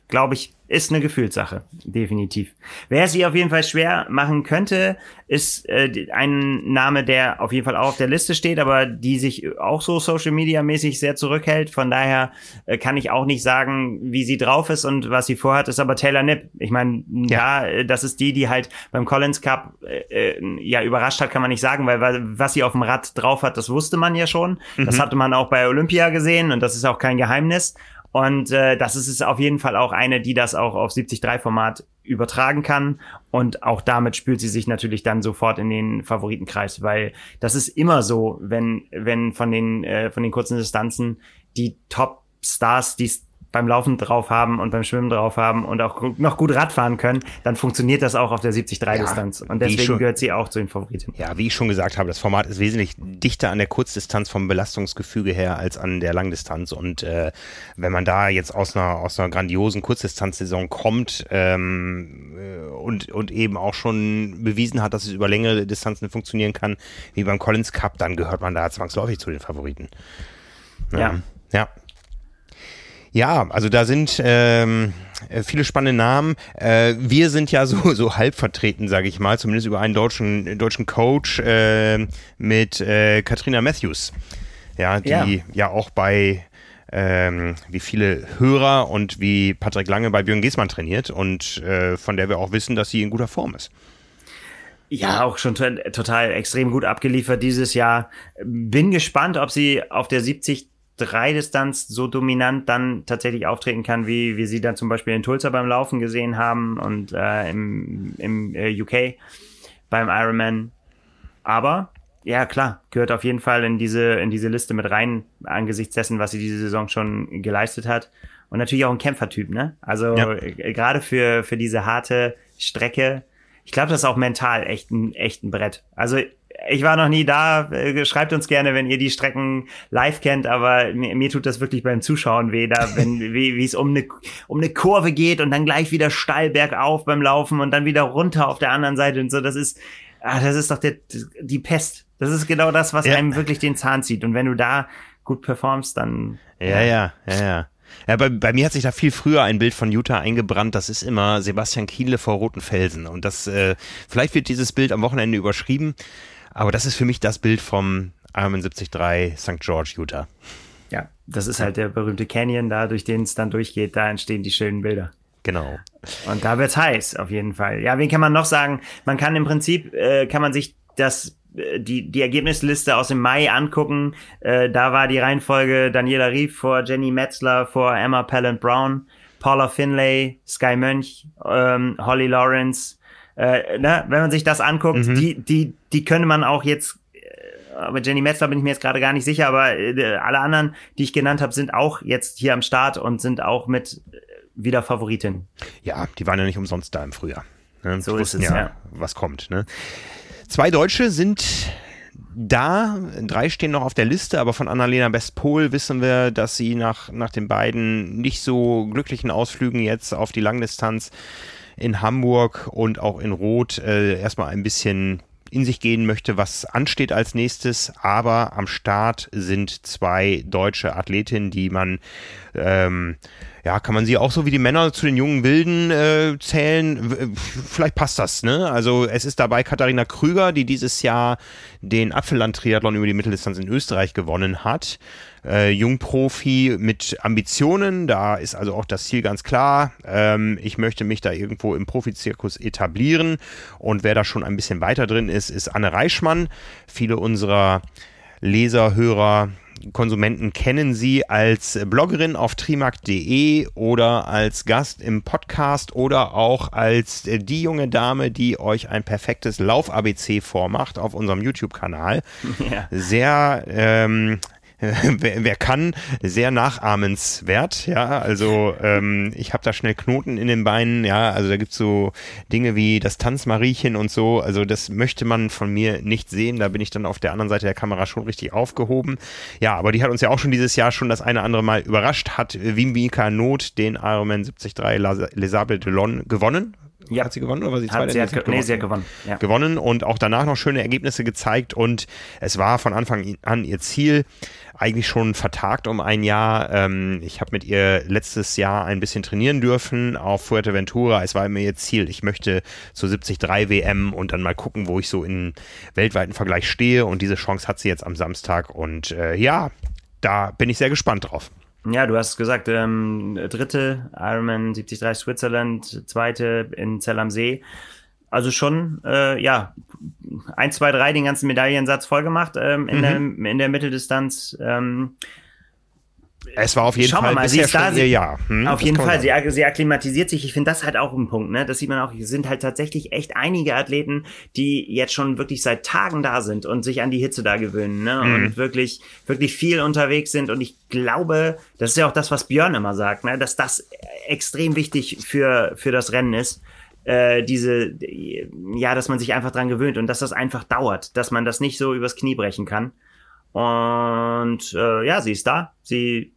glaube ich, ist eine Gefühlssache, definitiv. Wer sie auf jeden Fall schwer machen könnte, ist äh, ein Name, der auf jeden Fall auch auf der Liste steht, aber die sich auch so Social Media mäßig sehr zurückhält. Von daher äh, kann ich auch nicht sagen, wie sie drauf ist und was sie vorhat, ist aber Taylor Nipp. Ich meine, ja. ja, das ist die, die halt beim Collins Cup äh, äh, ja überrascht hat, kann man nicht sagen, weil, weil was sie auf dem Rad drauf hat, das wusste man ja schon. Mhm. Das hatte man auch bei Olympia gesehen und das ist auch kein Geheimnis. Und äh, das ist es auf jeden Fall auch eine, die das auch auf 70-3-Format übertragen kann. Und auch damit spült sie sich natürlich dann sofort in den Favoritenkreis, weil das ist immer so, wenn, wenn von den, äh, von den kurzen Distanzen die Top-Stars, die beim Laufen drauf haben und beim Schwimmen drauf haben und auch noch gut Radfahren können, dann funktioniert das auch auf der 70-3-Distanz. Ja, und deswegen schon, gehört sie auch zu den Favoriten. Ja, wie ich schon gesagt habe, das Format ist wesentlich dichter an der Kurzdistanz vom Belastungsgefüge her als an der Langdistanz. Und äh, wenn man da jetzt aus einer, aus einer grandiosen Kurzdistanzsaison kommt ähm, äh, und, und eben auch schon bewiesen hat, dass es über längere Distanzen funktionieren kann, wie beim Collins Cup, dann gehört man da zwangsläufig zu den Favoriten. Ja. ja. ja. Ja, also da sind ähm, viele spannende Namen. Äh, wir sind ja so, so halb vertreten, sage ich mal, zumindest über einen deutschen, deutschen Coach äh, mit äh, Katrina Matthews. Ja, die ja, ja auch bei ähm, wie viele Hörer und wie Patrick Lange bei Björn Giesmann trainiert und äh, von der wir auch wissen, dass sie in guter Form ist. Ja, auch schon total extrem gut abgeliefert dieses Jahr. Bin gespannt, ob sie auf der 70 Dreidistanz so dominant dann tatsächlich auftreten kann, wie wir sie dann zum Beispiel in Tulsa beim Laufen gesehen haben und äh, im, im äh, UK beim Ironman. Aber ja, klar, gehört auf jeden Fall in diese, in diese Liste mit rein, angesichts dessen, was sie diese Saison schon geleistet hat. Und natürlich auch ein Kämpfertyp, ne? Also ja. äh, gerade für, für diese harte Strecke, ich glaube, das ist auch mental echt ein, echt ein Brett. Also ich war noch nie da. Äh, schreibt uns gerne, wenn ihr die Strecken live kennt, aber mir, mir tut das wirklich beim Zuschauen weh, da, wenn, wie, es um eine, um eine Kurve geht und dann gleich wieder steil bergauf beim Laufen und dann wieder runter auf der anderen Seite und so. Das ist, ah, das ist doch der, die Pest. Das ist genau das, was ja. einem wirklich den Zahn zieht. Und wenn du da gut performst, dann. Ja, ja, ja, ja. Ja, bei, bei mir hat sich da viel früher ein Bild von Utah eingebrannt. Das ist immer Sebastian Kiele vor roten Felsen. Und das, äh, vielleicht wird dieses Bild am Wochenende überschrieben. Aber das ist für mich das Bild vom Ironman 73 St. George, Utah. Ja, das ist halt der berühmte Canyon da, durch den es dann durchgeht. Da entstehen die schönen Bilder. Genau. Und da wird's heiß, auf jeden Fall. Ja, wen kann man noch sagen? Man kann im Prinzip, äh, kann man sich das äh, die, die Ergebnisliste aus dem Mai angucken. Äh, da war die Reihenfolge Daniela Rief vor Jenny Metzler, vor Emma Pallant Brown, Paula Finlay, Sky Mönch, ähm, Holly Lawrence, äh, ne, wenn man sich das anguckt, mhm. die, die, die könnte man auch jetzt äh, aber Jenny Metzler bin ich mir jetzt gerade gar nicht sicher, aber äh, alle anderen, die ich genannt habe, sind auch jetzt hier am Start und sind auch mit äh, wieder Favoritin. Ja, die waren ja nicht umsonst da im Frühjahr. Ne? So ist es, ja, ja. Was kommt, ne? Zwei Deutsche sind da, drei stehen noch auf der Liste, aber von Annalena Bestpol wissen wir, dass sie nach, nach den beiden nicht so glücklichen Ausflügen jetzt auf die Langdistanz in Hamburg und auch in Rot äh, erstmal ein bisschen in sich gehen möchte, was ansteht als nächstes. Aber am Start sind zwei deutsche Athletinnen, die man, ähm, ja, kann man sie auch so wie die Männer zu den jungen Wilden äh, zählen? Vielleicht passt das, ne? Also es ist dabei Katharina Krüger, die dieses Jahr den Apfelland-Triathlon über die Mitteldistanz in Österreich gewonnen hat äh, Jungprofi mit Ambitionen. Da ist also auch das Ziel ganz klar. Ähm, ich möchte mich da irgendwo im Profizirkus etablieren. Und wer da schon ein bisschen weiter drin ist, ist Anne Reichmann. Viele unserer Leser, Hörer, Konsumenten kennen sie als Bloggerin auf trimark.de oder als Gast im Podcast oder auch als die junge Dame, die euch ein perfektes Lauf-ABC vormacht auf unserem YouTube-Kanal. Ja. Sehr ähm, wer, wer, kann, sehr nachahmenswert. Ja, also ähm, ich habe da schnell Knoten in den Beinen. Ja, also da gibt's so Dinge wie das Tanzmariechen und so. Also das möchte man von mir nicht sehen. Da bin ich dann auf der anderen Seite der Kamera schon richtig aufgehoben. Ja, aber die hat uns ja auch schon dieses Jahr schon das eine andere Mal überrascht. Hat Wimbika Not den Ironman 73 Les Sables d'Olonne gewonnen Ja. Hat sie gewonnen oder war sie zweite? Sie hat, gewonnen. Nee, sie hat gewonnen. Ja. Gewonnen und auch danach noch schöne Ergebnisse gezeigt und es war von Anfang an ihr Ziel, eigentlich schon vertagt um ein Jahr. Ähm, ich habe mit ihr letztes Jahr ein bisschen trainieren dürfen auf Fuerteventura. Es war immer ihr Ziel, ich möchte zur 73 WM und dann mal gucken, wo ich so in weltweiten Vergleich stehe und diese Chance hat sie jetzt am Samstag und äh, ja, da bin ich sehr gespannt drauf. Ja, du hast gesagt, ähm, dritte Ironman 73 Switzerland, zweite in Zell am See. Also schon, äh, ja, 1, 2, 3 den ganzen Medaillensatz vollgemacht ähm, in, mhm. der, in der Mitteldistanz. Ähm, es war auf jeden Schauen Fall mal, bisher schon ihr Jahr. Hm, auf jeden Fall, sie, sie akklimatisiert sich. Ich finde das halt auch ein Punkt. Ne? Das sieht man auch. Es sind halt tatsächlich echt einige Athleten, die jetzt schon wirklich seit Tagen da sind und sich an die Hitze da gewöhnen ne? Mhm. und wirklich, wirklich viel unterwegs sind. Und ich glaube, das ist ja auch das, was Björn immer sagt, ne? dass das extrem wichtig für, für das Rennen ist. Äh, diese, ja, dass man sich einfach dran gewöhnt und dass das einfach dauert, dass man das nicht so übers Knie brechen kann. Und äh, ja, sie ist da. Sie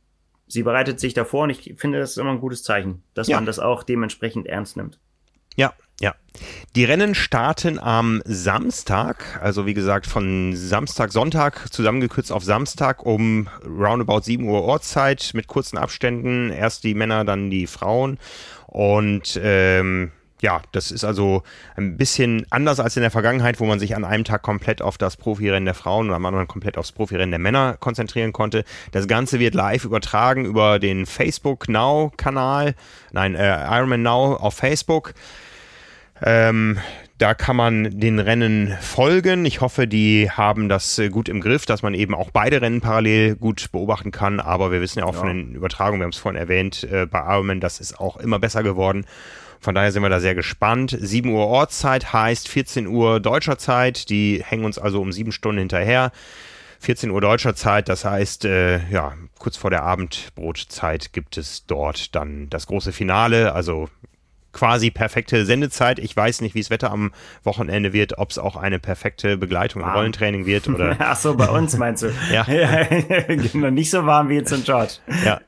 sie bereitet sich davor und ich finde, das ist immer ein gutes Zeichen, dass ja. man das auch dementsprechend ernst nimmt. Ja, ja. Die Rennen starten am Samstag, also wie gesagt von Samstag, Sonntag zusammengekürzt auf Samstag um roundabout 7 Uhr Ortszeit mit kurzen Abständen. Erst die Männer, dann die Frauen. Und ähm, ja, das ist also ein bisschen anders als in der Vergangenheit, wo man sich an einem Tag komplett auf das Profirennen der Frauen und am anderen komplett aufs Profirennen der Männer konzentrieren konnte. Das Ganze wird live übertragen über den Facebook Now Kanal, nein, äh, Ironman Now auf Facebook. Ähm, da kann man den Rennen folgen. Ich hoffe, die haben das äh, gut im Griff, dass man eben auch beide Rennen parallel gut beobachten kann. Aber wir wissen ja auch ja. von den Übertragungen, wir haben es vorhin erwähnt, äh, bei Ironman, das ist auch immer besser geworden. Von daher sind wir da sehr gespannt. 7 Uhr Ortszeit heißt 14 Uhr deutscher Zeit. Die hängen uns also um sieben Stunden hinterher. 14 Uhr deutscher Zeit, das heißt, äh, ja, kurz vor der Abendbrotzeit gibt es dort dann das große Finale, also quasi perfekte Sendezeit. Ich weiß nicht, wie das Wetter am Wochenende wird, ob es auch eine perfekte Begleitung im Rollentraining wird oder. Ach so, bei uns meinst du? ja. nicht so warm wie jetzt in George. Ja,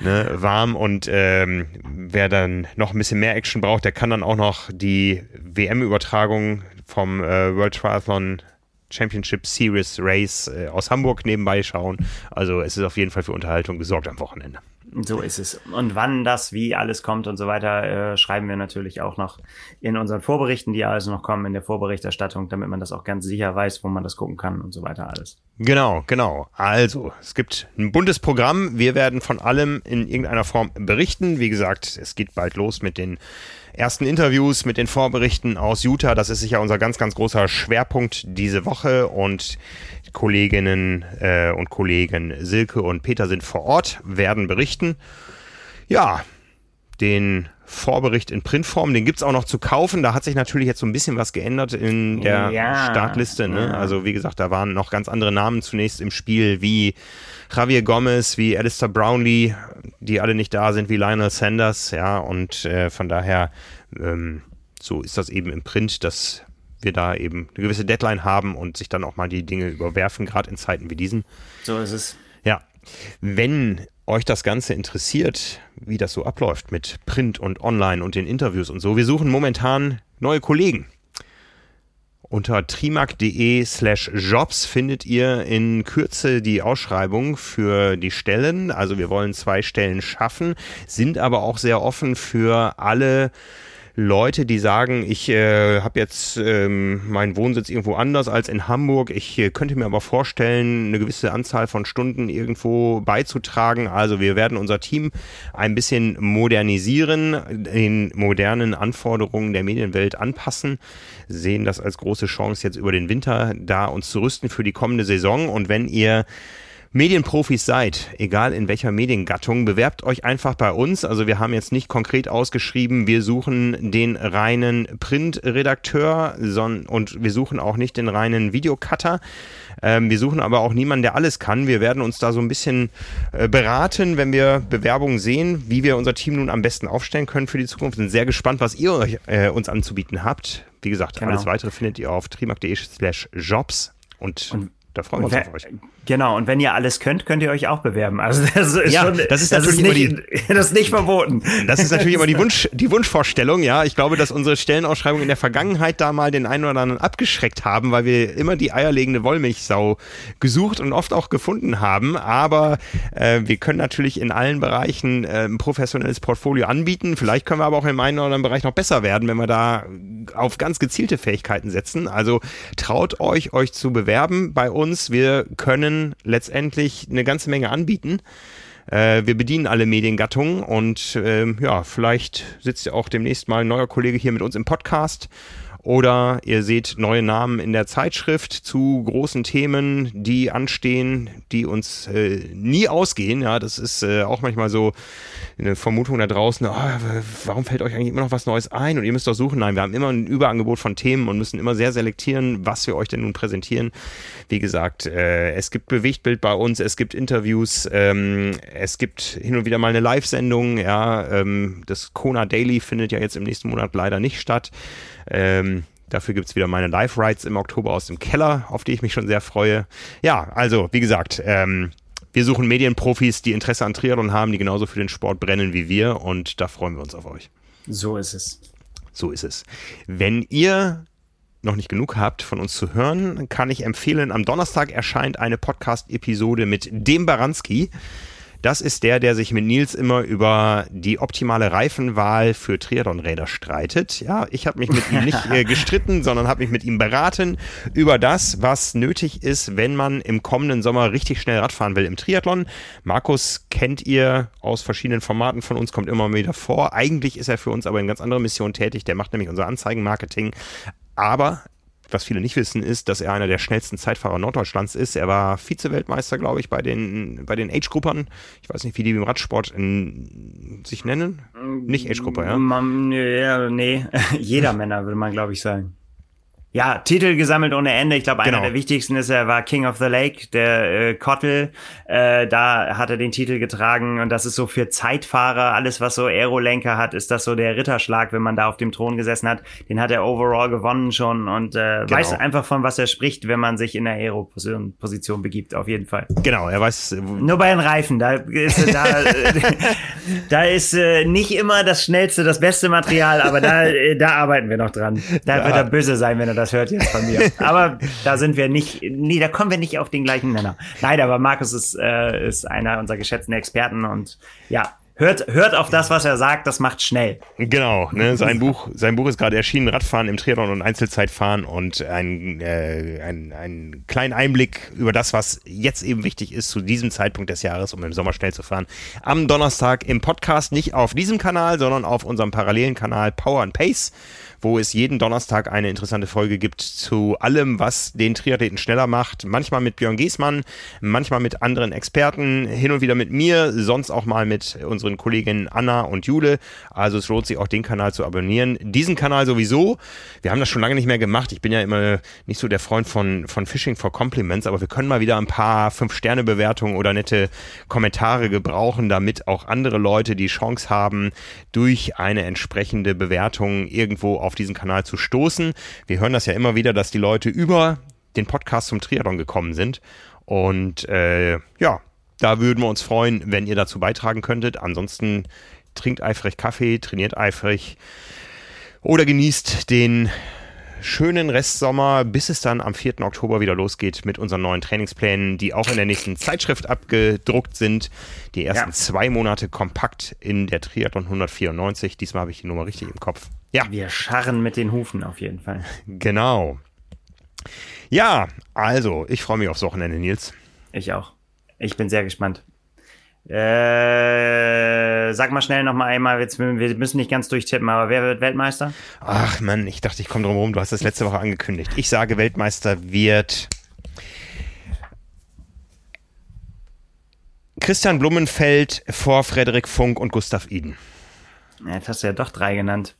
ne, warm und ähm, wer dann noch ein bisschen mehr Action braucht, der kann dann auch noch die WM-Übertragung vom äh, World Triathlon Championship Series Race äh, aus Hamburg nebenbei schauen. Also es ist auf jeden Fall für Unterhaltung gesorgt am Wochenende. So ist es. Und wann das, wie alles kommt und so weiter, äh, schreiben wir natürlich auch noch in unseren Vorberichten, die also noch kommen in der Vorberichterstattung, damit man das auch ganz sicher weiß, wo man das gucken kann und so weiter alles. Genau, genau. Also, es gibt ein buntes Programm. Wir werden von allem in irgendeiner Form berichten. Wie gesagt, es geht bald los mit den ersten Interviews mit den Vorberichten aus Utah. Das ist sicher unser ganz, ganz großer Schwerpunkt diese Woche und Kolleginnen äh, und Kollegen Silke und Peter sind vor Ort, werden berichten. Ja, den Vorbericht in Printform, den gibt es auch noch zu kaufen. Da hat sich natürlich jetzt so ein bisschen was geändert in der ja, Startliste. Ne? Ja. Also wie gesagt, da waren noch ganz andere Namen zunächst im Spiel, wie Javier Gomez, wie Alistair Brownlee, die alle nicht da sind, wie Lionel Sanders. Ja, und äh, von daher, ähm, so ist das eben im Print, dass wir da eben eine gewisse Deadline haben und sich dann auch mal die Dinge überwerfen, gerade in Zeiten wie diesen. So ist es. Ja. Wenn euch das Ganze interessiert, wie das so abläuft mit Print und Online und den Interviews und so, wir suchen momentan neue Kollegen. Unter trimark.de slash jobs findet ihr in Kürze die Ausschreibung für die Stellen. Also wir wollen zwei Stellen schaffen, sind aber auch sehr offen für alle Leute, die sagen, ich äh, habe jetzt ähm, meinen Wohnsitz irgendwo anders als in Hamburg. Ich äh, könnte mir aber vorstellen, eine gewisse Anzahl von Stunden irgendwo beizutragen. Also wir werden unser Team ein bisschen modernisieren, den modernen Anforderungen der Medienwelt anpassen, sehen das als große Chance jetzt über den Winter da uns zu rüsten für die kommende Saison. Und wenn ihr Medienprofis seid, egal in welcher Mediengattung, bewerbt euch einfach bei uns. Also wir haben jetzt nicht konkret ausgeschrieben, wir suchen den reinen Printredakteur und wir suchen auch nicht den reinen Videocutter. Ähm, wir suchen aber auch niemanden, der alles kann. Wir werden uns da so ein bisschen äh, beraten, wenn wir Bewerbungen sehen, wie wir unser Team nun am besten aufstellen können für die Zukunft. Sind sehr gespannt, was ihr euch, äh, uns anzubieten habt. Wie gesagt, genau. alles weitere findet ihr auf trimark.de slash jobs. Und, und da freuen wir uns auf euch. Genau, und wenn ihr alles könnt, könnt ihr euch auch bewerben. Also das ist ja, schon, das ist das natürlich ist nicht, die, das ist nicht verboten. Das ist natürlich immer die Wunsch, die Wunschvorstellung, ja. Ich glaube, dass unsere Stellenausschreibungen in der Vergangenheit da mal den einen oder anderen abgeschreckt haben, weil wir immer die eierlegende Wollmilchsau gesucht und oft auch gefunden haben. Aber äh, wir können natürlich in allen Bereichen äh, ein professionelles Portfolio anbieten. Vielleicht können wir aber auch im einen oder anderen Bereich noch besser werden, wenn wir da auf ganz gezielte Fähigkeiten setzen. Also traut euch, euch zu bewerben bei uns. Wir können letztendlich eine ganze Menge anbieten. Äh, wir bedienen alle Mediengattungen und äh, ja, vielleicht sitzt ja auch demnächst mal ein neuer Kollege hier mit uns im Podcast oder ihr seht neue Namen in der Zeitschrift zu großen Themen, die anstehen, die uns äh, nie ausgehen. Ja, das ist äh, auch manchmal so eine Vermutung da draußen. Oh, warum fällt euch eigentlich immer noch was Neues ein? Und ihr müsst doch suchen. Nein, wir haben immer ein Überangebot von Themen und müssen immer sehr selektieren, was wir euch denn nun präsentieren. Wie gesagt, äh, es gibt Bewegtbild bei uns, es gibt Interviews, ähm, es gibt hin und wieder mal eine Live-Sendung. Ja, ähm, das Kona Daily findet ja jetzt im nächsten Monat leider nicht statt. Ähm, dafür gibt es wieder meine Live-Rides im Oktober aus dem Keller, auf die ich mich schon sehr freue. Ja, also, wie gesagt, ähm, wir suchen Medienprofis, die Interesse an Triathlon haben, die genauso für den Sport brennen wie wir und da freuen wir uns auf euch. So ist es. So ist es. Wenn ihr noch nicht genug habt von uns zu hören, kann ich empfehlen, am Donnerstag erscheint eine Podcast-Episode mit dem Baranski. Das ist der, der sich mit Nils immer über die optimale Reifenwahl für Triathlon-Räder streitet. Ja, ich habe mich mit ihm nicht äh, gestritten, sondern habe mich mit ihm beraten über das, was nötig ist, wenn man im kommenden Sommer richtig schnell Radfahren will im Triathlon. Markus kennt ihr aus verschiedenen Formaten von uns, kommt immer wieder vor. Eigentlich ist er für uns aber in ganz anderer Mission tätig. Der macht nämlich unser Anzeigenmarketing. Aber was viele nicht wissen, ist, dass er einer der schnellsten Zeitfahrer Norddeutschlands ist. Er war Vize-Weltmeister, glaube ich, bei den, bei den Age-Gruppern. Ich weiß nicht, wie die im Radsport in, sich nennen. Nicht Age-Gruppe, ja? ja? Nee, jeder Männer, würde man, glaube ich, sagen ja, Titel gesammelt ohne Ende. Ich glaube, einer genau. der wichtigsten ist, er war King of the Lake, der äh, Kottel. Äh, da hat er den Titel getragen und das ist so für Zeitfahrer, alles was so Aerolenker hat, ist das so der Ritterschlag, wenn man da auf dem Thron gesessen hat. Den hat er overall gewonnen schon und äh, genau. weiß einfach von was er spricht, wenn man sich in der Aero-Position begibt, auf jeden Fall. Genau, er weiß. Äh, Nur bei den Reifen, da ist, da, da ist äh, nicht immer das schnellste, das beste Material, aber da, äh, da arbeiten wir noch dran. Da ja. wird er böse sein, wenn er das das hört jetzt von mir. Aber da sind wir nicht, nee, da kommen wir nicht auf den gleichen Nenner. Nein, aber Markus ist, äh, ist einer unserer geschätzten Experten und ja, hört, hört auf das, was er sagt, das macht schnell. Genau, ne? sein, Buch, sein Buch ist gerade erschienen, Radfahren im Triathlon und Einzelzeitfahren und ein, äh, ein, ein kleinen Einblick über das, was jetzt eben wichtig ist zu diesem Zeitpunkt des Jahres, um im Sommer schnell zu fahren. Am Donnerstag im Podcast, nicht auf diesem Kanal, sondern auf unserem parallelen Kanal Power and Pace wo es jeden Donnerstag eine interessante Folge gibt zu allem, was den Triathleten schneller macht. Manchmal mit Björn Giesmann, manchmal mit anderen Experten, hin und wieder mit mir, sonst auch mal mit unseren Kolleginnen Anna und Jule. Also es lohnt sich auch den Kanal zu abonnieren. Diesen Kanal sowieso. Wir haben das schon lange nicht mehr gemacht. Ich bin ja immer nicht so der Freund von, von Fishing for Compliments, aber wir können mal wieder ein paar Fünf-Sterne-Bewertungen oder nette Kommentare gebrauchen, damit auch andere Leute die Chance haben, durch eine entsprechende Bewertung irgendwo auf diesen Kanal zu stoßen. Wir hören das ja immer wieder, dass die Leute über den Podcast zum Triathlon gekommen sind. Und äh, ja, da würden wir uns freuen, wenn ihr dazu beitragen könntet. Ansonsten trinkt eifrig Kaffee, trainiert eifrig oder genießt den schönen Restsommer, bis es dann am 4. Oktober wieder losgeht mit unseren neuen Trainingsplänen, die auch in der nächsten Zeitschrift abgedruckt sind. Die ersten ja. zwei Monate kompakt in der Triathlon 194. Diesmal habe ich die Nummer richtig im Kopf. Ja. Wir scharren mit den Hufen auf jeden Fall. Genau. Ja, also, ich freue mich aufs Wochenende, Nils. Ich auch. Ich bin sehr gespannt. Äh, sag mal schnell noch mal einmal, jetzt, wir müssen nicht ganz durchtippen, aber wer wird Weltmeister? Ach Mann, ich dachte, ich komme drum herum. Du hast das letzte Woche angekündigt. Ich sage, Weltmeister wird Christian Blumenfeld vor Frederik Funk und Gustav Iden. Jetzt hast du ja doch drei genannt.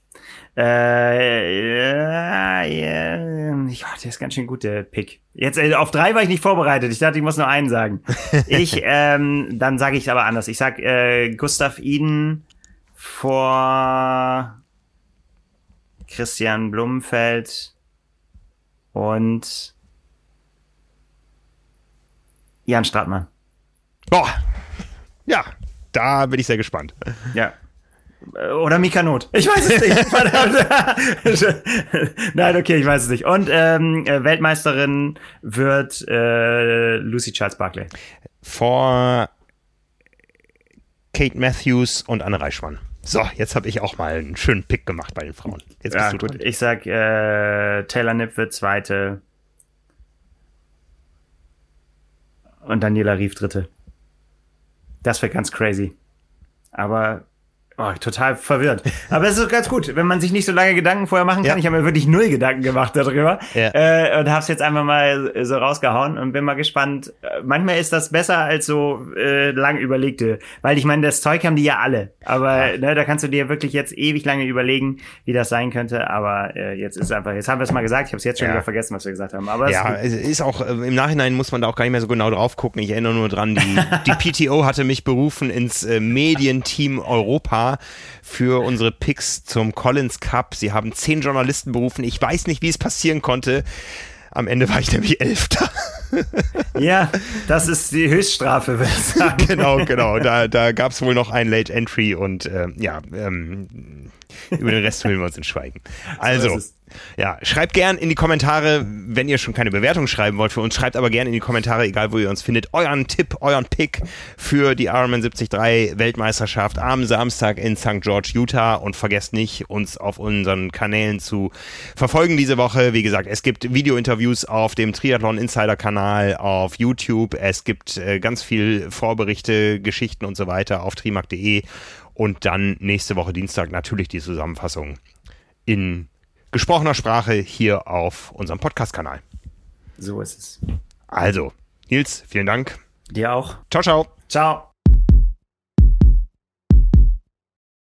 Äh, ja, ja, ich, oh, der ist ganz schön gut, der Pick. Jetzt äh, auf drei war ich nicht vorbereitet. Ich dachte, ich muss nur einen sagen. ich, ähm, dann sage ich aber anders. Ich sag äh, Gustav Iden vor Christian Blumenfeld und Jan Stratmann. Boah. Ja, da bin ich sehr gespannt. Ja. Äh, oder Mika Not. Ich weiß es nicht. Nein, okay, ich weiß es nicht. Und ähm, äh, Weltmeisterin wird äh, Lucy Charles Barkley. Vor Kate Matthews und Anne Reichmann. So, jetzt habe ich auch mal einen schönen Pick gemacht bei den Frauen. Jetzt ja, gut. Dran. Ich sag, äh, Taylor Nipp wird Zweite. Und Daniela Rief Dritte. Das wäre ganz crazy. Aber Oh, total verwirrt. Aber es ist ganz gut, wenn man sich nicht so lange Gedanken vorher machen kann. Ja. Ich habe mir wirklich null Gedanken gemacht darüber ja. äh, und habe es jetzt einfach mal so rausgehauen und bin mal gespannt. Manchmal ist das besser als so äh, lang überlegte, weil ich meine, das Zeug haben die ja alle. Aber ja. ne, da kannst du dir wirklich jetzt ewig lange überlegen, wie das sein könnte. Aber äh, jetzt ist einfach, jetzt haben wir es mal gesagt. Ich habe es jetzt schon wieder vergessen, was wir gesagt haben. Aber ja, es ist auch äh, im Nachhinein muss man da auch gar nicht mehr so genau drauf gucken. Ich erinnere nur dran, die, die PTO hatte mich berufen ins äh, Medienteam Europa für unsere Picks zum Collins Cup. Sie haben zehn Journalisten berufen. Ich weiß nicht, wie es passieren konnte. Am Ende war ich nämlich Elfter. Ja, das ist die Höchststrafe, würde ich sagen. Genau, genau. Da, da gab es wohl noch ein Late Entry und äh, ja, ähm, über den Rest will wir uns entschweigen. Also, ja, schreibt gern in die Kommentare, wenn ihr schon keine Bewertung schreiben wollt für uns, schreibt aber gern in die Kommentare, egal wo ihr uns findet, euren Tipp, euren Pick für die Ironman 73 Weltmeisterschaft am Samstag in St. George, Utah und vergesst nicht, uns auf unseren Kanälen zu verfolgen diese Woche. Wie gesagt, es gibt Video-Interviews auf dem Triathlon Insider Kanal auf YouTube. Es gibt äh, ganz viel Vorberichte, Geschichten und so weiter auf trimark.de und dann nächste Woche Dienstag natürlich die Zusammenfassung in gesprochener Sprache hier auf unserem Podcast-Kanal. So ist es. Also, Nils, vielen Dank. Dir auch. Ciao, ciao. Ciao.